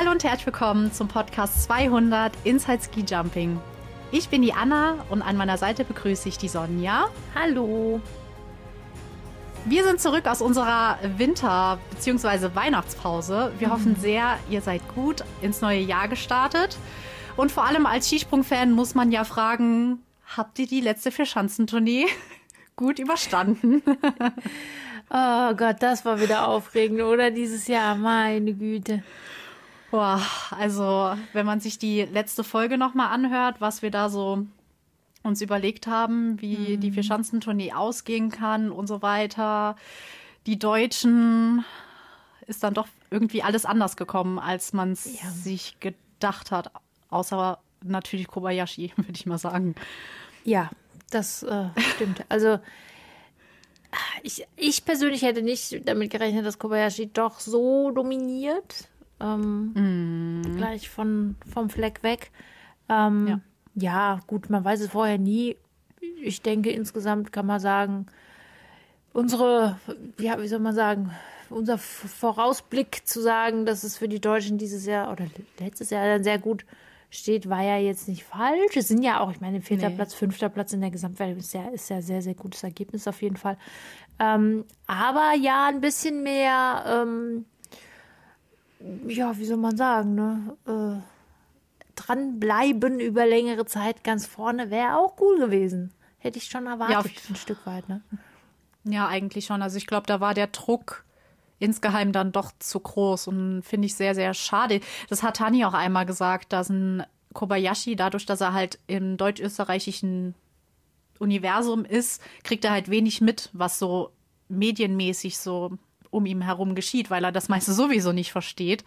Hallo und herzlich willkommen zum Podcast 200 Inside Ski Jumping. Ich bin die Anna und an meiner Seite begrüße ich die Sonja. Hallo. Wir sind zurück aus unserer Winter- bzw. Weihnachtspause. Wir mhm. hoffen sehr, ihr seid gut ins neue Jahr gestartet. Und vor allem als Skisprung-Fan muss man ja fragen, habt ihr die letzte Vierschanzentournee gut überstanden? oh Gott, das war wieder aufregend, oder? Dieses Jahr, meine Güte. Boah, also wenn man sich die letzte Folge nochmal anhört, was wir da so uns überlegt haben, wie mhm. die Vierschanzentournee ausgehen kann und so weiter. Die Deutschen ist dann doch irgendwie alles anders gekommen, als man es ja. sich gedacht hat. Außer natürlich Kobayashi, würde ich mal sagen. Ja, das äh, stimmt. Also ich, ich persönlich hätte nicht damit gerechnet, dass Kobayashi doch so dominiert. Ähm, mm. Gleich von, vom Fleck weg. Ähm, ja. ja, gut, man weiß es vorher nie. Ich denke, insgesamt kann man sagen, unsere, ja, wie soll man sagen, unser Vorausblick zu sagen, dass es für die Deutschen dieses Jahr oder letztes Jahr dann sehr gut steht, war ja jetzt nicht falsch. Es sind ja auch, ich meine, vierter nee. Platz, fünfter Platz in der Gesamtwertung ist ja, ist ja sehr, sehr gutes Ergebnis auf jeden Fall. Ähm, aber ja, ein bisschen mehr, ähm, ja, wie soll man sagen, ne? Äh, dranbleiben über längere Zeit ganz vorne wäre auch cool gewesen. Hätte ich schon erwartet, ja, ein Stück weit, ne? Ja, eigentlich schon. Also ich glaube, da war der Druck insgeheim dann doch zu groß und finde ich sehr, sehr schade. Das hat Tani auch einmal gesagt, dass ein Kobayashi, dadurch, dass er halt im deutsch-österreichischen Universum ist, kriegt er halt wenig mit, was so medienmäßig so um ihn herum geschieht, weil er das meiste sowieso nicht versteht.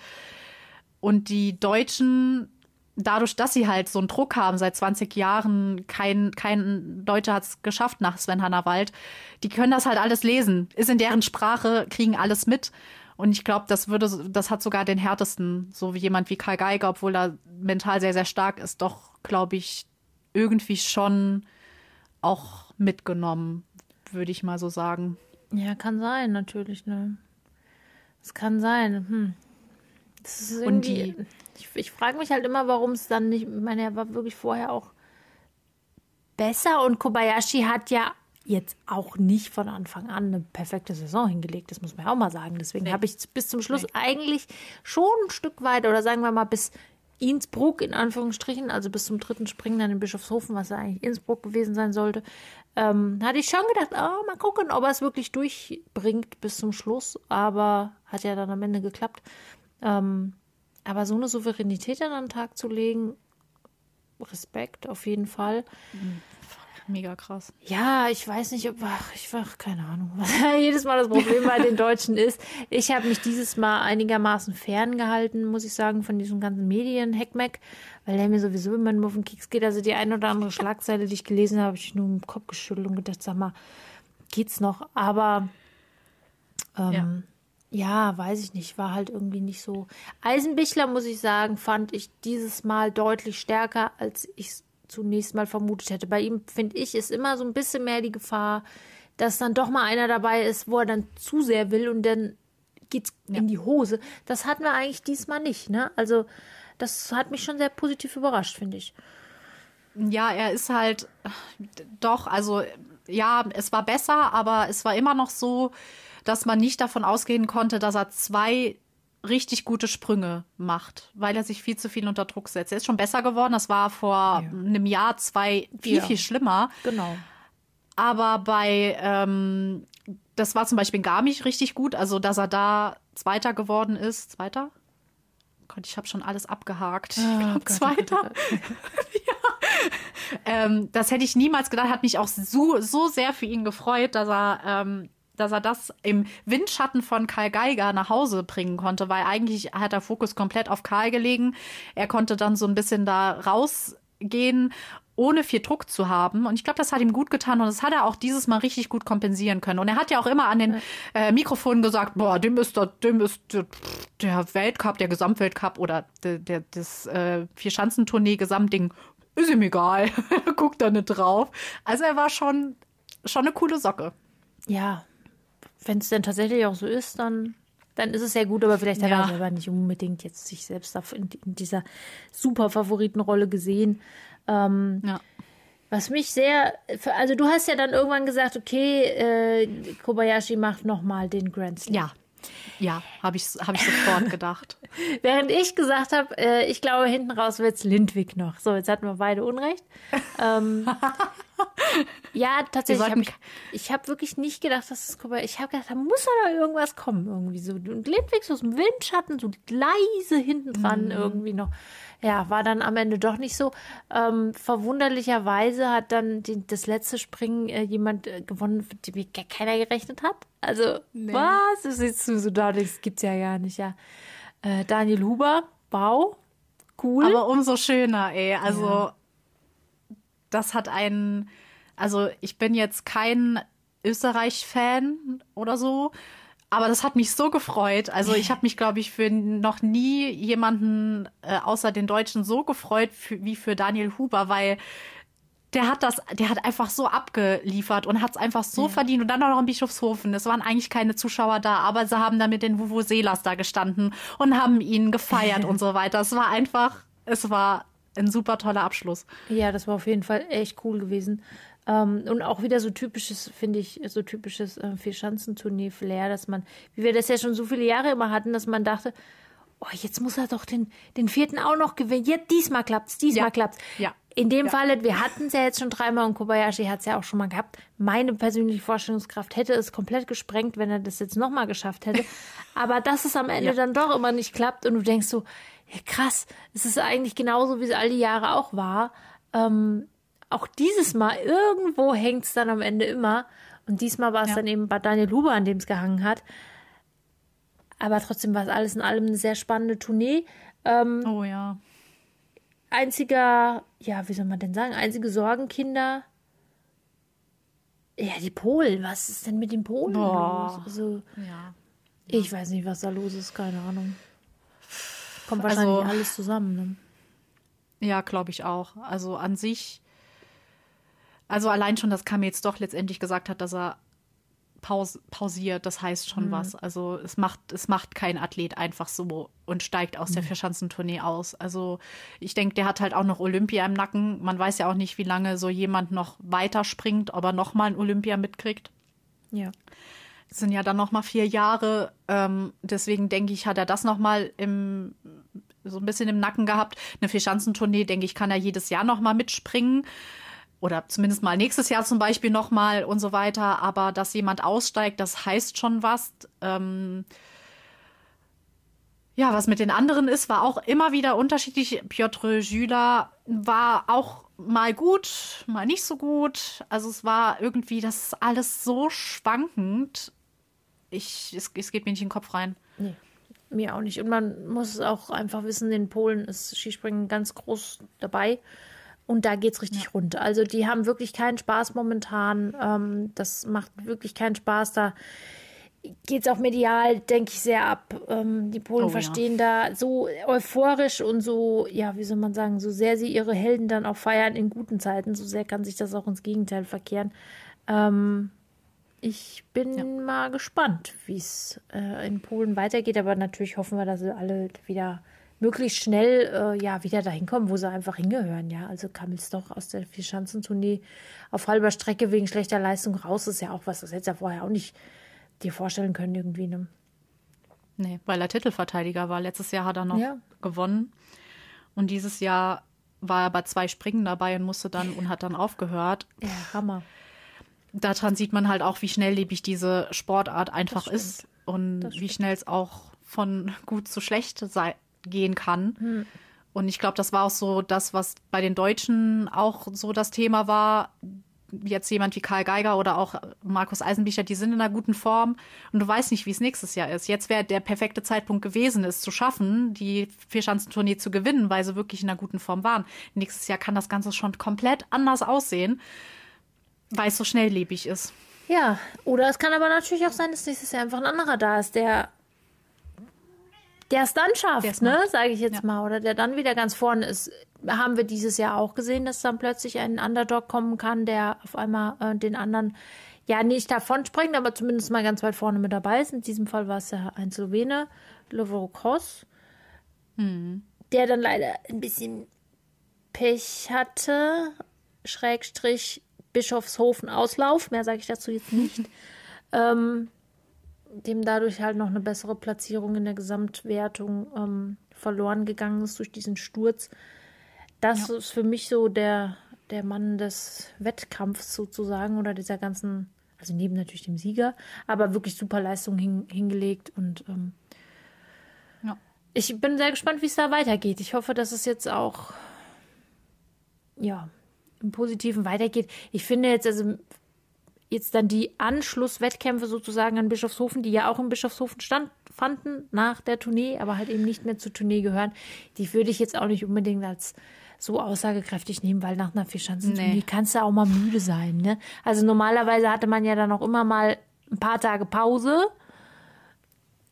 Und die Deutschen, dadurch, dass sie halt so einen Druck haben, seit 20 Jahren, kein, kein Deutscher hat es geschafft nach Sven Hannawald, die können das halt alles lesen, ist in deren Sprache, kriegen alles mit. Und ich glaube, das würde, das hat sogar den härtesten, so wie jemand wie Karl Geiger, obwohl er mental sehr, sehr stark ist, doch, glaube ich, irgendwie schon auch mitgenommen, würde ich mal so sagen. Ja, kann sein, natürlich, ne? Es kann sein. Hm. Das ist irgendwie, Und die, ich, ich frage mich halt immer, warum es dann nicht. Ich meine, er war wirklich vorher auch besser und Kobayashi hat ja jetzt auch nicht von Anfang an eine perfekte Saison hingelegt. Das muss man ja auch mal sagen. Deswegen nee. habe ich bis zum Schluss nee. eigentlich schon ein Stück weit oder sagen wir mal bis Innsbruck in Anführungsstrichen, also bis zum dritten Springen dann in Bischofshofen, was ja eigentlich Innsbruck gewesen sein sollte, ähm, hatte ich schon gedacht, oh, mal gucken, ob er es wirklich durchbringt bis zum Schluss. Aber hat ja dann am Ende geklappt. Ähm, aber so eine Souveränität an den Tag zu legen, Respekt auf jeden Fall. Mhm mega krass. Ja, ich weiß nicht, ob, ach, ich war, keine Ahnung, was jedes Mal das Problem bei den Deutschen ist. Ich habe mich dieses Mal einigermaßen ferngehalten, muss ich sagen, von diesem ganzen Medien-Heckmeck, weil der mir sowieso immer nur auf den Keks geht. Also die eine oder andere Schlagzeile, die ich gelesen habe, habe ich nur im Kopf geschüttelt und gedacht, sag mal, geht's noch? Aber, ähm, ja. Ja, weiß ich nicht, war halt irgendwie nicht so. Eisenbichler, muss ich sagen, fand ich dieses Mal deutlich stärker, als ich es zunächst mal vermutet hätte. Bei ihm, finde ich, ist immer so ein bisschen mehr die Gefahr, dass dann doch mal einer dabei ist, wo er dann zu sehr will und dann geht's ja. in die Hose. Das hatten wir eigentlich diesmal nicht, ne? Also, das hat mich schon sehr positiv überrascht, finde ich. Ja, er ist halt doch, also ja, es war besser, aber es war immer noch so, dass man nicht davon ausgehen konnte, dass er zwei richtig gute Sprünge macht, weil er sich viel zu viel unter Druck setzt. Er ist schon besser geworden. Das war vor ja. einem Jahr, zwei viel, ja. viel schlimmer. Genau. Aber bei, ähm, das war zum Beispiel in Garmisch richtig gut, also dass er da Zweiter geworden ist. Zweiter? Gott, ich habe schon alles abgehakt. Oh, ich glaube, Zweiter. ja. Ähm, das hätte ich niemals gedacht. Hat mich auch so, so sehr für ihn gefreut, dass er ähm, dass er das im Windschatten von Karl Geiger nach Hause bringen konnte, weil eigentlich hat der Fokus komplett auf Karl gelegen. Er konnte dann so ein bisschen da rausgehen ohne viel Druck zu haben. Und ich glaube, das hat ihm gut getan und das hat er auch dieses Mal richtig gut kompensieren können. Und er hat ja auch immer an den äh, Mikrofonen gesagt, boah, dem ist, der, dem ist der, der Weltcup, der Gesamtweltcup oder der, der, das äh, Vier-Schanzentournee-Gesamtding ist ihm egal. Guckt da nicht drauf. Also er war schon, schon eine coole Socke. Ja, wenn es denn tatsächlich auch so ist, dann dann ist es ja gut, aber vielleicht hat Ja. er selber nicht unbedingt jetzt sich selbst in, in dieser super Favoritenrolle gesehen. Ähm, Ja. was mich sehr, also du hast ja dann irgendwann gesagt, okay, äh, Kobayashi macht nochmal den Grand Slam. Ja. Ja, habe ich, hab ich sofort gedacht. Während ich gesagt habe, äh, ich glaube, hinten raus wird's Lindwig noch. So, jetzt hatten wir beide Unrecht. Ähm, ja, tatsächlich. Wir Hab ich ich habe wirklich nicht gedacht, dass es Kobayashi. Ich habe gedacht, da muss doch noch irgendwas kommen irgendwie so. Und Lindwig so aus dem Windschatten, so leise hinten dran irgendwie noch. Ja, war dann am Ende doch nicht so. Ähm, verwunderlicherweise hat dann die, das letzte Springen äh, jemand äh, gewonnen, mit dem gar keiner gerechnet hat. Also, was? Du sitzt du so da, das gibt's ja gar nicht, ja. Äh, Daniel Huber, wow, cool. Aber umso schöner, ey. Also, das hat einen. Also, ich bin jetzt kein Österreich-Fan oder so. Aber das hat mich so gefreut. Also ich habe mich, glaube ich, für noch nie jemanden äh, außer den Deutschen so gefreut für, wie für Daniel Huber, weil der hat das, der hat einfach so abgeliefert und hat es einfach so verdient. Und dann auch noch in Bischofshofen. Es waren eigentlich keine Zuschauer da, aber sie haben da mit den Vuvuzelas da gestanden und haben ihn gefeiert und so weiter. Es war einfach, es war ein super toller Abschluss. Ja, das war auf jeden Fall echt cool gewesen. Ähm, und auch wieder so typisches, finde ich, so typisches äh, Vierschanzentournee-Flair, dass man, wie wir das ja schon so viele Jahre immer hatten, dass man dachte, oh, jetzt muss er doch den, den vierten auch noch gewinnen. Jetzt, diesmal klappt's, diesmal Ja. klappt's. Ja. In dem Falle, wir hatten es ja jetzt schon dreimal und Kobayashi hat es ja auch schon mal gehabt. Meine persönliche Vorstellungskraft hätte es komplett gesprengt, wenn er das jetzt nochmal geschafft hätte. Aber dass es am Ende Ja. dann doch immer nicht klappt und du denkst so, ja, krass, es ist eigentlich genauso, wie es all die Jahre auch war. Ähm, auch dieses Mal, irgendwo hängt es dann am Ende immer. Und diesmal war es Ja. dann eben bei Daniel Huber, an dem es gehangen hat. Aber trotzdem war es alles in allem eine sehr spannende Tournee. Ähm, Oh ja. einziger, ja, wie soll man denn sagen, einzige Sorgenkinder. Ja, die Polen. Was ist denn mit den Polen Boah. los? Also, Ja. ich weiß nicht, was da los ist, keine Ahnung. Kommt wahrscheinlich Also- alles zusammen. Ne? Ja, glaube ich auch. Also an sich, also allein schon, dass Kam jetzt doch letztendlich gesagt hat, dass er paus pausiert, das heißt schon was. Also es macht, es macht kein Athlet einfach so und steigt aus der Vierschanzentournee aus. Also ich denke, der hat halt auch noch Olympia im Nacken. Man weiß ja auch nicht, wie lange so jemand noch weiter springt, ob er noch mal ein Olympia mitkriegt. Ja. Es sind ja dann noch mal vier Jahre. Ähm, deswegen denke ich, hat er das noch mal im, so ein bisschen im Nacken gehabt. Eine Vierschanzentournee, denke ich, kann er jedes Jahr noch mal mitspringen. Oder zumindest mal nächstes Jahr zum Beispiel noch mal und so weiter. Aber dass jemand aussteigt, das heißt schon was. Ähm, ja, was mit den anderen ist, war auch immer wieder unterschiedlich. Piotr Jüla war auch mal gut, mal nicht so gut. Also es war irgendwie, das alles so schwankend. Ich, es, es geht mir nicht in den Kopf rein. Nee, mir auch nicht. Und man muss auch einfach wissen, in Polen ist Skispringen ganz groß dabei. Und da geht's richtig rund. Also die haben wirklich keinen Spaß momentan. Ähm, das macht wirklich keinen Spaß. Da geht's auch medial, denke ich, sehr ab. Ähm, die Polen Oh, ja. verstehen da so euphorisch und so, ja, wie soll man sagen, so sehr sie ihre Helden dann auch feiern in guten Zeiten, so sehr kann sich das auch ins Gegenteil verkehren. Ähm, ich bin mal gespannt, wie es äh, in Polen weitergeht, aber natürlich hoffen wir, dass sie alle wieder möglichst schnell äh, ja wieder dahin kommen, wo sie einfach hingehören. Ja, also Kamils doch aus der Vierschanzentournee auf halber Strecke wegen schlechter Leistung raus ist ja auch was, das du ja vorher auch nicht dir vorstellen können irgendwie. Ne? Nee, weil er Titelverteidiger war. Letztes Jahr hat er noch Ja. gewonnen. Und dieses Jahr war er bei zwei Springen dabei und musste dann und hat dann aufgehört. Ja, Hammer. daran sieht man halt auch, wie schnelllebig diese Sportart einfach ist und wie schnell es auch von gut zu schlecht sei, gehen kann. Hm. Und ich glaube, das war auch so das, was bei den Deutschen auch so das Thema war. Jetzt jemand wie Karl Geiger oder auch Markus Eisenbichler, die sind in einer guten Form und du weißt nicht, wie es nächstes Jahr ist. Jetzt wäre der perfekte Zeitpunkt gewesen, es zu schaffen, die Vierschanzentournee zu gewinnen, weil sie wirklich in einer guten Form waren. Nächstes Jahr kann das Ganze schon komplett anders aussehen, weil es so schnelllebig ist. Ja, oder es kann aber natürlich auch sein, dass nächstes Jahr einfach ein anderer da ist, der der es dann schafft, Der's ne, sage ich jetzt Ja. mal, oder der dann wieder ganz vorne ist. Haben wir dieses Jahr auch gesehen, dass dann plötzlich ein Underdog kommen kann, der auf einmal äh, den anderen ja, nicht davon springen, aber zumindest mal ganz weit vorne mit dabei ist. In diesem Fall war es ja ein Slowene, Lovro Cross, Hm. der dann leider ein bisschen Pech hatte. Schrägstrich Bischofshofen Auslauf. Mehr sage ich dazu jetzt nicht. ähm, dem dadurch halt noch eine bessere Platzierung in der Gesamtwertung ähm, verloren gegangen ist durch diesen Sturz. Das ist für mich so der, der Mann des Wettkampfs sozusagen oder dieser ganzen, also neben natürlich dem Sieger, aber wirklich super Leistung hin, hingelegt und ähm, Ja. ich bin sehr gespannt, wie es da weitergeht. Ich hoffe, dass es jetzt auch ja im Positiven weitergeht. Ich finde jetzt also jetzt dann die Anschlusswettkämpfe sozusagen an Bischofshofen, die ja auch in Bischofshofen stattfanden nach der Tournee, aber halt eben nicht mehr zur Tournee gehören, die würde ich jetzt auch nicht unbedingt als so aussagekräftig nehmen, weil nach einer Vierschanzentournee Nee. kannst du auch mal müde sein. Ne? Also normalerweise hatte man ja dann auch immer mal ein paar Tage Pause.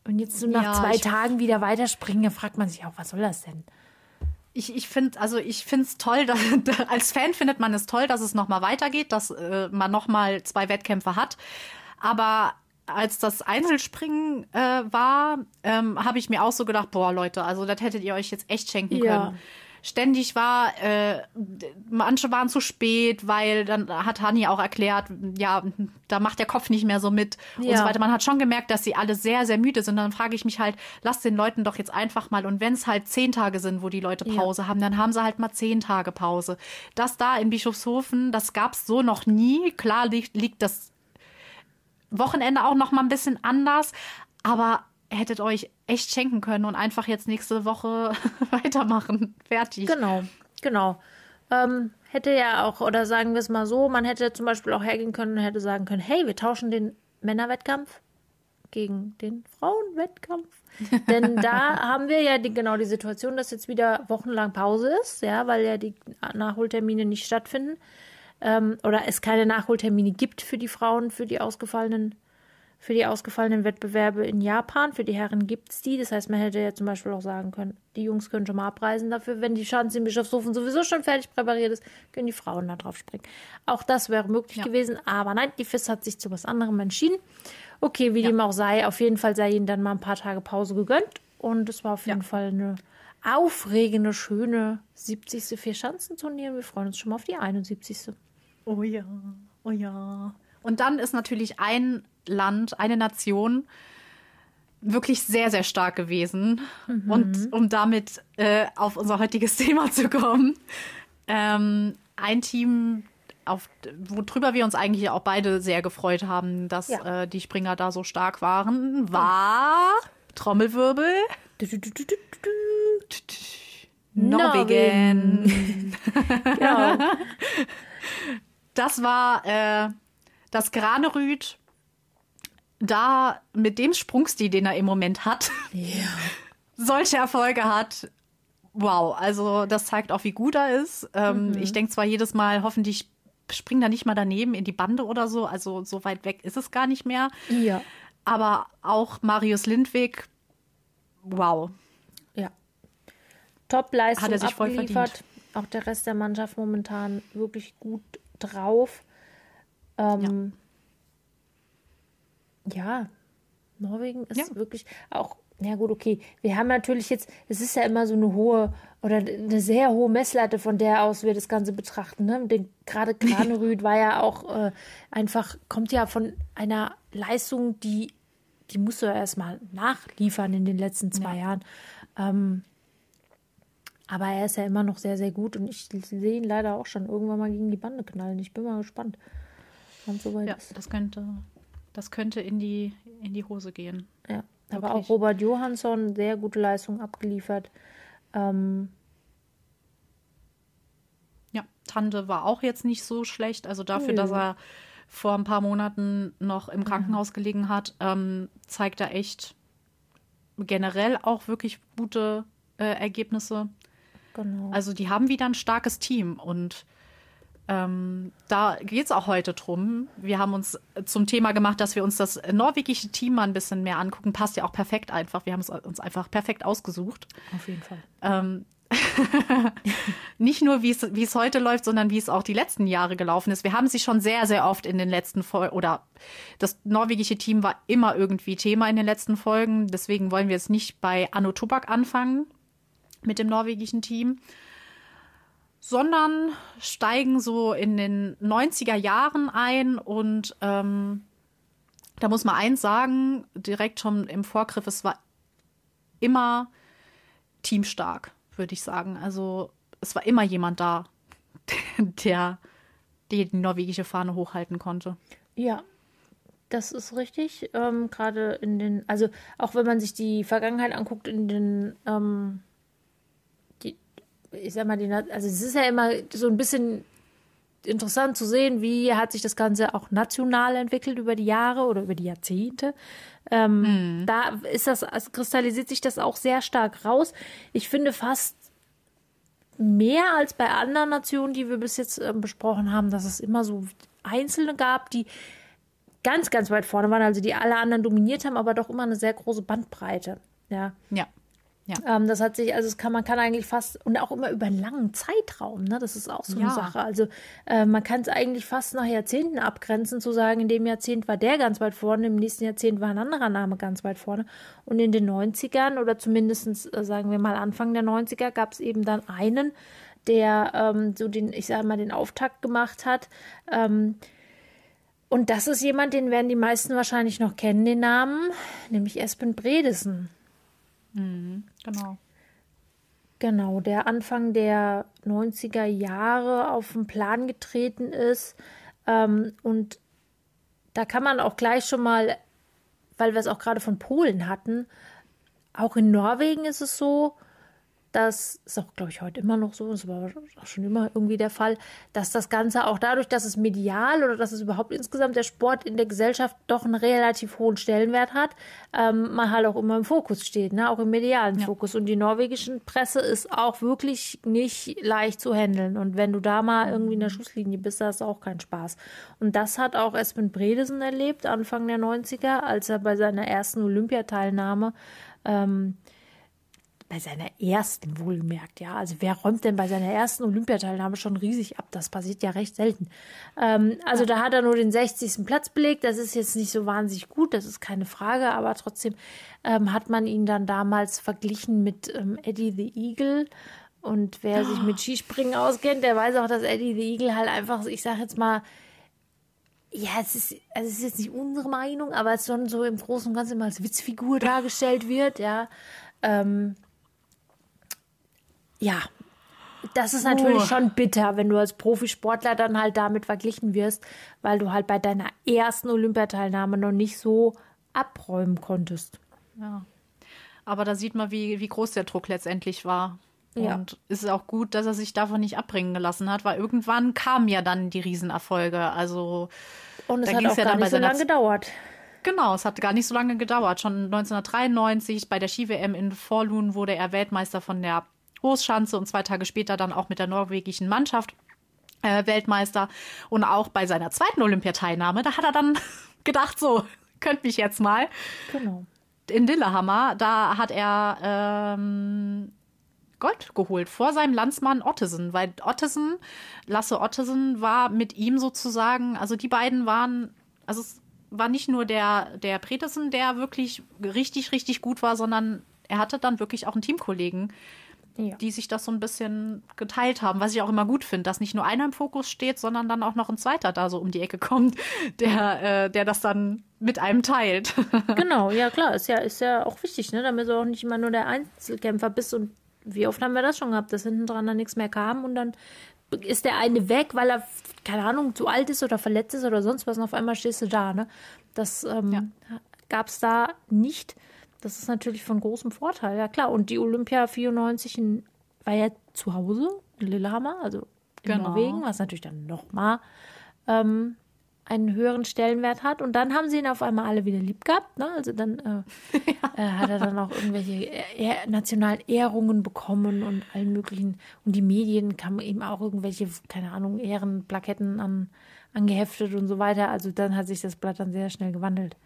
Und jetzt so nach Ja, zwei Tagen wieder weiterspringen, da fragt man sich auch, was soll das denn? Ich, ich finde, also ich finde es toll, dass, als Fan findet man es toll, dass es nochmal weitergeht, dass äh, man nochmal zwei Wettkämpfe hat. Aber als das Einzelspringen äh, war, ähm, habe ich mir auch so gedacht, boah, Leute, also das hättet ihr euch jetzt echt schenken Ja. können. Ständig war, äh, manche waren zu spät, weil dann hat Hani auch erklärt, ja, da macht der Kopf nicht mehr so mit und Ja. so weiter. Man hat schon gemerkt, dass sie alle sehr, sehr müde sind. Dann frage ich mich halt, lass den Leuten doch jetzt einfach mal, und wenn es halt zehn Tage sind, wo die Leute Ja. Pause haben, dann haben sie halt mal zehn Tage Pause. Das da in Bischofshofen, das gab es so noch nie. Klar liegt, liegt das Wochenende auch noch mal ein bisschen anders, aber hättet euch echt schenken können und einfach jetzt nächste Woche weitermachen. Fertig. Genau, genau. Ähm, hätte ja auch, oder sagen wir es mal so, man hätte zum Beispiel auch hergehen können und hätte sagen können, hey, wir tauschen den Männerwettkampf gegen den Frauenwettkampf. Denn da haben wir ja die, genau die Situation, dass jetzt wieder wochenlang Pause ist, ja, weil ja die Nachholtermine nicht stattfinden. Ähm, oder es keine Nachholtermine gibt für die Frauen, für die ausgefallenen für die ausgefallenen Wettbewerbe in Japan. Für die Herren gibt es die. Das heißt, man hätte ja zum Beispiel auch sagen können, die Jungs können schon mal abreisen dafür. Wenn die Schanze in Bischofshofen sowieso schon fertig präpariert ist, können die Frauen da drauf springen. Auch das wäre möglich Ja. gewesen. Aber nein, die FIS hat sich zu was anderem entschieden. Okay, wie dem auch sei, auf jeden Fall sei ihnen dann mal ein paar Tage Pause gegönnt. Und es war auf jeden Ja. Fall eine aufregende, schöne 70. Vierschanzenturnier. Wir freuen uns schon mal auf die 71. Oh ja, oh ja. Und dann ist natürlich ein Land, eine Nation wirklich sehr, sehr stark gewesen. Und um damit äh, auf unser heutiges Thema zu kommen, ähm, ein Team, auf, worüber wir uns eigentlich auch beide sehr gefreut haben, dass Ja. äh, die Springer da so stark waren, war Trommelwirbel. Du, du, du, du, du, du. Norwegen. Genau. Das war äh, das Granerüd da mit dem Sprungstil, den er im Moment hat, ja. solche Erfolge hat. Wow, also das zeigt auch, wie gut er ist. Ähm, Mhm. Ich denke zwar jedes Mal, hoffentlich springt er nicht mal daneben in die Bande oder so. Also so weit weg ist es gar nicht mehr. Ja. Aber auch Marius Lindwig, wow. Ja. Top-Leistung Hat er sich voll abgeliefert. Auch der Rest der Mannschaft momentan wirklich gut drauf. Ähm, ja. Norwegen ist Ja. wirklich auch, ja gut, okay. Wir haben natürlich jetzt, es ist ja immer so eine hohe oder eine sehr hohe Messlatte, von der aus wir das Ganze betrachten. Ne? Den, gerade Granerüd war ja auch äh, einfach, kommt ja von einer Leistung, die, die musst du ja erstmal nachliefern in den letzten zwei Jahren. Ähm, aber er ist ja immer noch sehr, sehr gut und ich sehe ihn leider auch schon irgendwann mal gegen die Bande knallen. Ich bin mal gespannt, wann soweit Ja, ist. das könnte, das könnte in die, in die Hose gehen. Ja. Aber Wirklich. auch Robert Johansson, sehr gute Leistung abgeliefert. Ähm, Ja, Tante war auch jetzt nicht so schlecht. Also dafür, Nö. dass er vor ein paar Monaten noch im Krankenhaus gelegen hat, ähm, zeigt er echt generell auch wirklich gute äh, Ergebnisse. genau. Also die haben wieder ein starkes Team und ähm, da geht es auch heute drum. Wir haben uns zum Thema gemacht, dass wir uns das norwegische Team mal ein bisschen mehr angucken. Passt ja auch perfekt einfach. Wir haben es uns einfach perfekt ausgesucht. Auf jeden Fall. Ähm, nicht nur, wie es, heute läuft, sondern wie es auch die letzten Jahre gelaufen ist. Wir haben sie schon sehr, sehr oft in den letzten Folgen, oder das norwegische Team war immer irgendwie Thema in den letzten Folgen. Deswegen wollen wir jetzt nicht bei Anno Tobak anfangen mit dem norwegischen Team, sondern steigen so in den 90er Jahren ein und ähm, da muss man eins sagen, direkt schon im Vorgriff, es war immer teamstark, würde ich sagen. Also es war immer jemand da, der die norwegische Fahne hochhalten konnte. Ja, das ist richtig. Ähm, Gerade in den, also auch wenn man sich die Vergangenheit anguckt, in den, ähm, ich sag mal, die, also es ist ja immer so ein bisschen interessant zu sehen, wie hat sich das Ganze auch national entwickelt über die Jahre oder über die Jahrzehnte. Ähm, mhm. Da ist das, also kristallisiert sich das auch sehr stark raus. Ich finde fast mehr als bei anderen Nationen, die wir bis jetzt äh, besprochen haben, dass es immer so Einzelne gab, die ganz, ganz weit vorne waren, also die alle anderen dominiert haben, aber doch immer eine sehr große Bandbreite. Ja. Ja. Ja. Ähm, das hat sich, also es kann, man kann eigentlich fast, und auch immer über einen langen Zeitraum, ne? Das ist auch so ja. eine Sache. Also äh, man kann es eigentlich fast nach Jahrzehnten abgrenzen, zu sagen, in dem Jahrzehnt war der ganz weit vorne, im nächsten Jahrzehnt war ein anderer Name ganz weit vorne. Und in den 90ern oder zumindest, äh, sagen wir mal, Anfang der 90er gab es eben dann einen, der ähm, so den, ich sage mal, den Auftakt gemacht hat. Ähm, und das ist jemand, den werden die meisten wahrscheinlich noch kennen, den Namen, nämlich Espen Bredesen. Mhm, genau. Genau, der Anfang der 90er Jahre auf den Plan getreten ist. Ähm, und da kann man auch gleich schon mal, weil wir es auch gerade von Polen hatten, auch in Norwegen ist es so, das ist auch, glaube ich, heute immer noch so, das war auch schon immer irgendwie der Fall, dass das Ganze auch dadurch, dass es medial oder dass es überhaupt insgesamt der Sport in der Gesellschaft doch einen relativ hohen Stellenwert hat, ähm, man halt auch immer im Fokus steht, ne? auch im medialen ja. Fokus. Und die norwegische Presse ist auch wirklich nicht leicht zu handeln. Und wenn du da mal irgendwie in der Schusslinie bist, hast du auch keinen Spaß. Und das hat auch Espen Bredesen erlebt, Anfang der 90er, als er bei seiner ersten Olympiateilnahme ähm, bei seiner ersten wohlgemerkt, ja. Also wer räumt denn bei seiner ersten Olympiateilnahme schon riesig ab? Das passiert ja recht selten. Ähm, also ja. da hat er nur den 60. Platz belegt. Das ist jetzt nicht so wahnsinnig gut, das ist keine Frage, aber trotzdem ähm, hat man ihn dann damals verglichen mit ähm, Eddie the Eagle. Und wer oh. sich mit Skispringen auskennt, der weiß auch, dass Eddie the Eagle halt einfach, ich sag jetzt mal, ja, es ist, also es ist jetzt nicht unsere Meinung, aber es schon so im Großen und Ganzen immer als Witzfigur dargestellt wird, ja. Ähm, ja, das ist natürlich uh. schon bitter, wenn du als Profisportler dann halt damit verglichen wirst, weil du halt bei deiner ersten Olympiateilnahme noch nicht so abräumen konntest. Ja. Aber da sieht man, wie, wie groß der Druck letztendlich war. Ja. Und es ist auch gut, dass er sich davon nicht abbringen gelassen hat, weil irgendwann kamen ja dann die Riesenerfolge. Also und es hat auch ja gar nicht so lange gedauert. Genau, es hat gar nicht so lange gedauert. Schon 1993 bei der Ski-WM in Forlun wurde er Weltmeister von der Großschanze und zwei Tage später dann auch mit der norwegischen Mannschaft äh, Weltmeister. Und auch bei seiner zweiten Olympiateilnahme, da hat er dann gedacht, so, könnt mich jetzt mal. Genau. In Lillehammer, da hat er ähm, Gold geholt vor seinem Landsmann Ottesen, weil Ottesen, Lasse Ottesen war mit ihm sozusagen, also die beiden waren, also es war nicht nur der, der Pretesen, der wirklich richtig, richtig gut war, sondern er hatte dann wirklich auch einen Teamkollegen, ja. die sich das so ein bisschen geteilt haben, was ich auch immer gut finde, dass nicht nur einer im Fokus steht, sondern dann auch noch ein zweiter da so um die Ecke kommt, der, äh, der das dann mit einem teilt. genau, ja klar, ist ja, ist ja auch wichtig, ne? damit du auch nicht immer nur der Einzelkämpfer bist und wie oft haben wir das schon gehabt, dass hinten dran dann nichts mehr kam und dann ist der eine weg, weil er, keine Ahnung, zu alt ist oder verletzt ist oder sonst was und auf einmal stehst du da, ne? Das ähm, ja. gab es da nicht. Das ist natürlich von großem Vorteil, ja klar. Und die Olympia 94 in, war ja zu Hause in Lillehammer, also in genau. Norwegen, was natürlich dann nochmal ähm, einen höheren Stellenwert hat. Und dann haben sie ihn auf einmal alle wieder lieb gehabt. Ne? Also dann äh, äh, hat er dann auch irgendwelche ehr nationalen Ehrungen bekommen und allen möglichen. Und die Medien kamen eben auch irgendwelche, keine Ahnung, Ehrenplaketten an, angeheftet und so weiter. Also dann hat sich das Blatt dann sehr schnell gewandelt